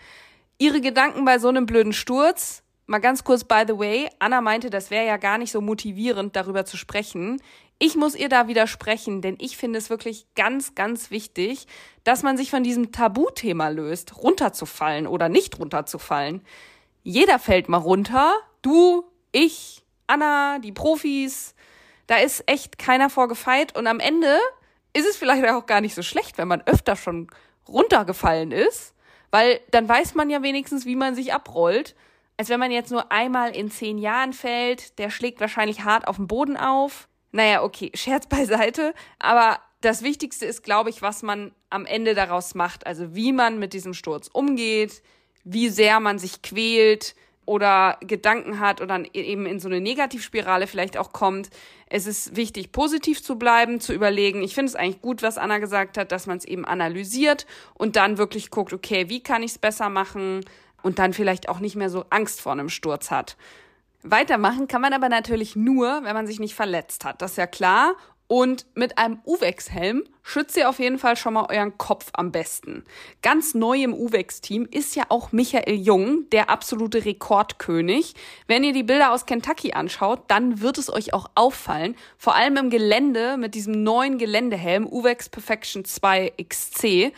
Ihre Gedanken bei so einem blöden Sturz, mal ganz kurz by the way, Anna meinte, das wäre ja gar nicht so motivierend, darüber zu sprechen. Ich muss ihr da widersprechen, denn ich finde es wirklich ganz, ganz wichtig, dass man sich von diesem Tabuthema löst, runterzufallen oder nicht runterzufallen. Jeder fällt mal runter. Du, ich, Anna, die Profis. Da ist echt keiner vorgefeit. Und am Ende ist es vielleicht auch gar nicht so schlecht, wenn man öfter schon runtergefallen ist. Weil dann weiß man ja wenigstens, wie man sich abrollt. Als wenn man jetzt nur einmal in zehn Jahren fällt, der schlägt wahrscheinlich hart auf den Boden auf. Naja, okay, Scherz beiseite. Aber das Wichtigste ist, glaube ich, was man am Ende daraus macht. Also wie man mit diesem Sturz umgeht, wie sehr man sich quält oder Gedanken hat oder eben in so eine Negativspirale vielleicht auch kommt. Es ist wichtig, positiv zu bleiben, zu überlegen. Ich finde es eigentlich gut, was Anna gesagt hat, dass man es eben analysiert und dann wirklich guckt, okay, wie kann ich es besser machen und dann vielleicht auch nicht mehr so Angst vor einem Sturz hat. Weitermachen kann man aber natürlich nur, wenn man sich nicht verletzt hat. Das ist ja klar. Und mit einem Uwex-Helm schützt ihr auf jeden Fall schon mal euren Kopf am besten. Ganz neu im Uwex-Team ist ja auch Michael Jung, der absolute Rekordkönig. Wenn ihr die Bilder aus Kentucky anschaut, dann wird es euch auch auffallen. Vor allem im Gelände mit diesem neuen Geländehelm Uwex Perfection 2 XC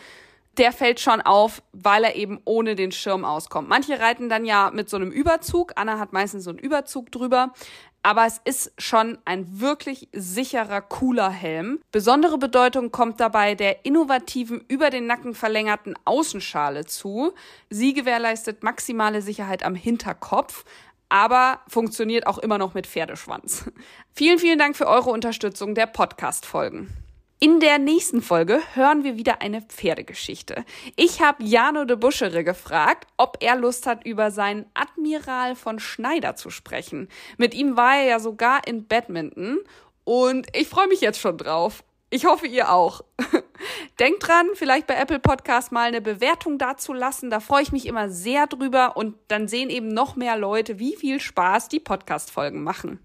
der fällt schon auf, weil er eben ohne den Schirm auskommt. Manche reiten dann ja mit so einem Überzug. Anna hat meistens so einen Überzug drüber aber es ist schon ein wirklich sicherer, cooler Helm. Besondere Bedeutung kommt dabei der innovativen, über den Nacken verlängerten Außenschale zu. Sie gewährleistet maximale Sicherheit am Hinterkopf, aber funktioniert auch immer noch mit Pferdeschwanz. Vielen, vielen Dank für eure Unterstützung der Podcast-Folgen. In der nächsten Folge hören wir wieder eine Pferdegeschichte. Ich habe Jano de Buschere gefragt, ob er Lust hat, über seinen Admiral von Schneider zu sprechen. Mit ihm war er ja sogar in Badminton und ich freue mich jetzt schon drauf. Ich hoffe, ihr auch. Denkt dran, vielleicht bei Apple Podcast mal eine Bewertung dazu lassen. Da freue ich mich immer sehr drüber und dann sehen eben noch mehr Leute, wie viel Spaß die Podcast-Folgen machen.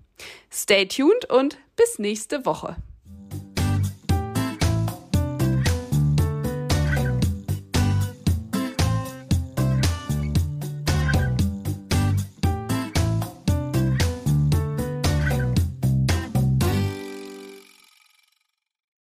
Stay tuned und bis nächste Woche.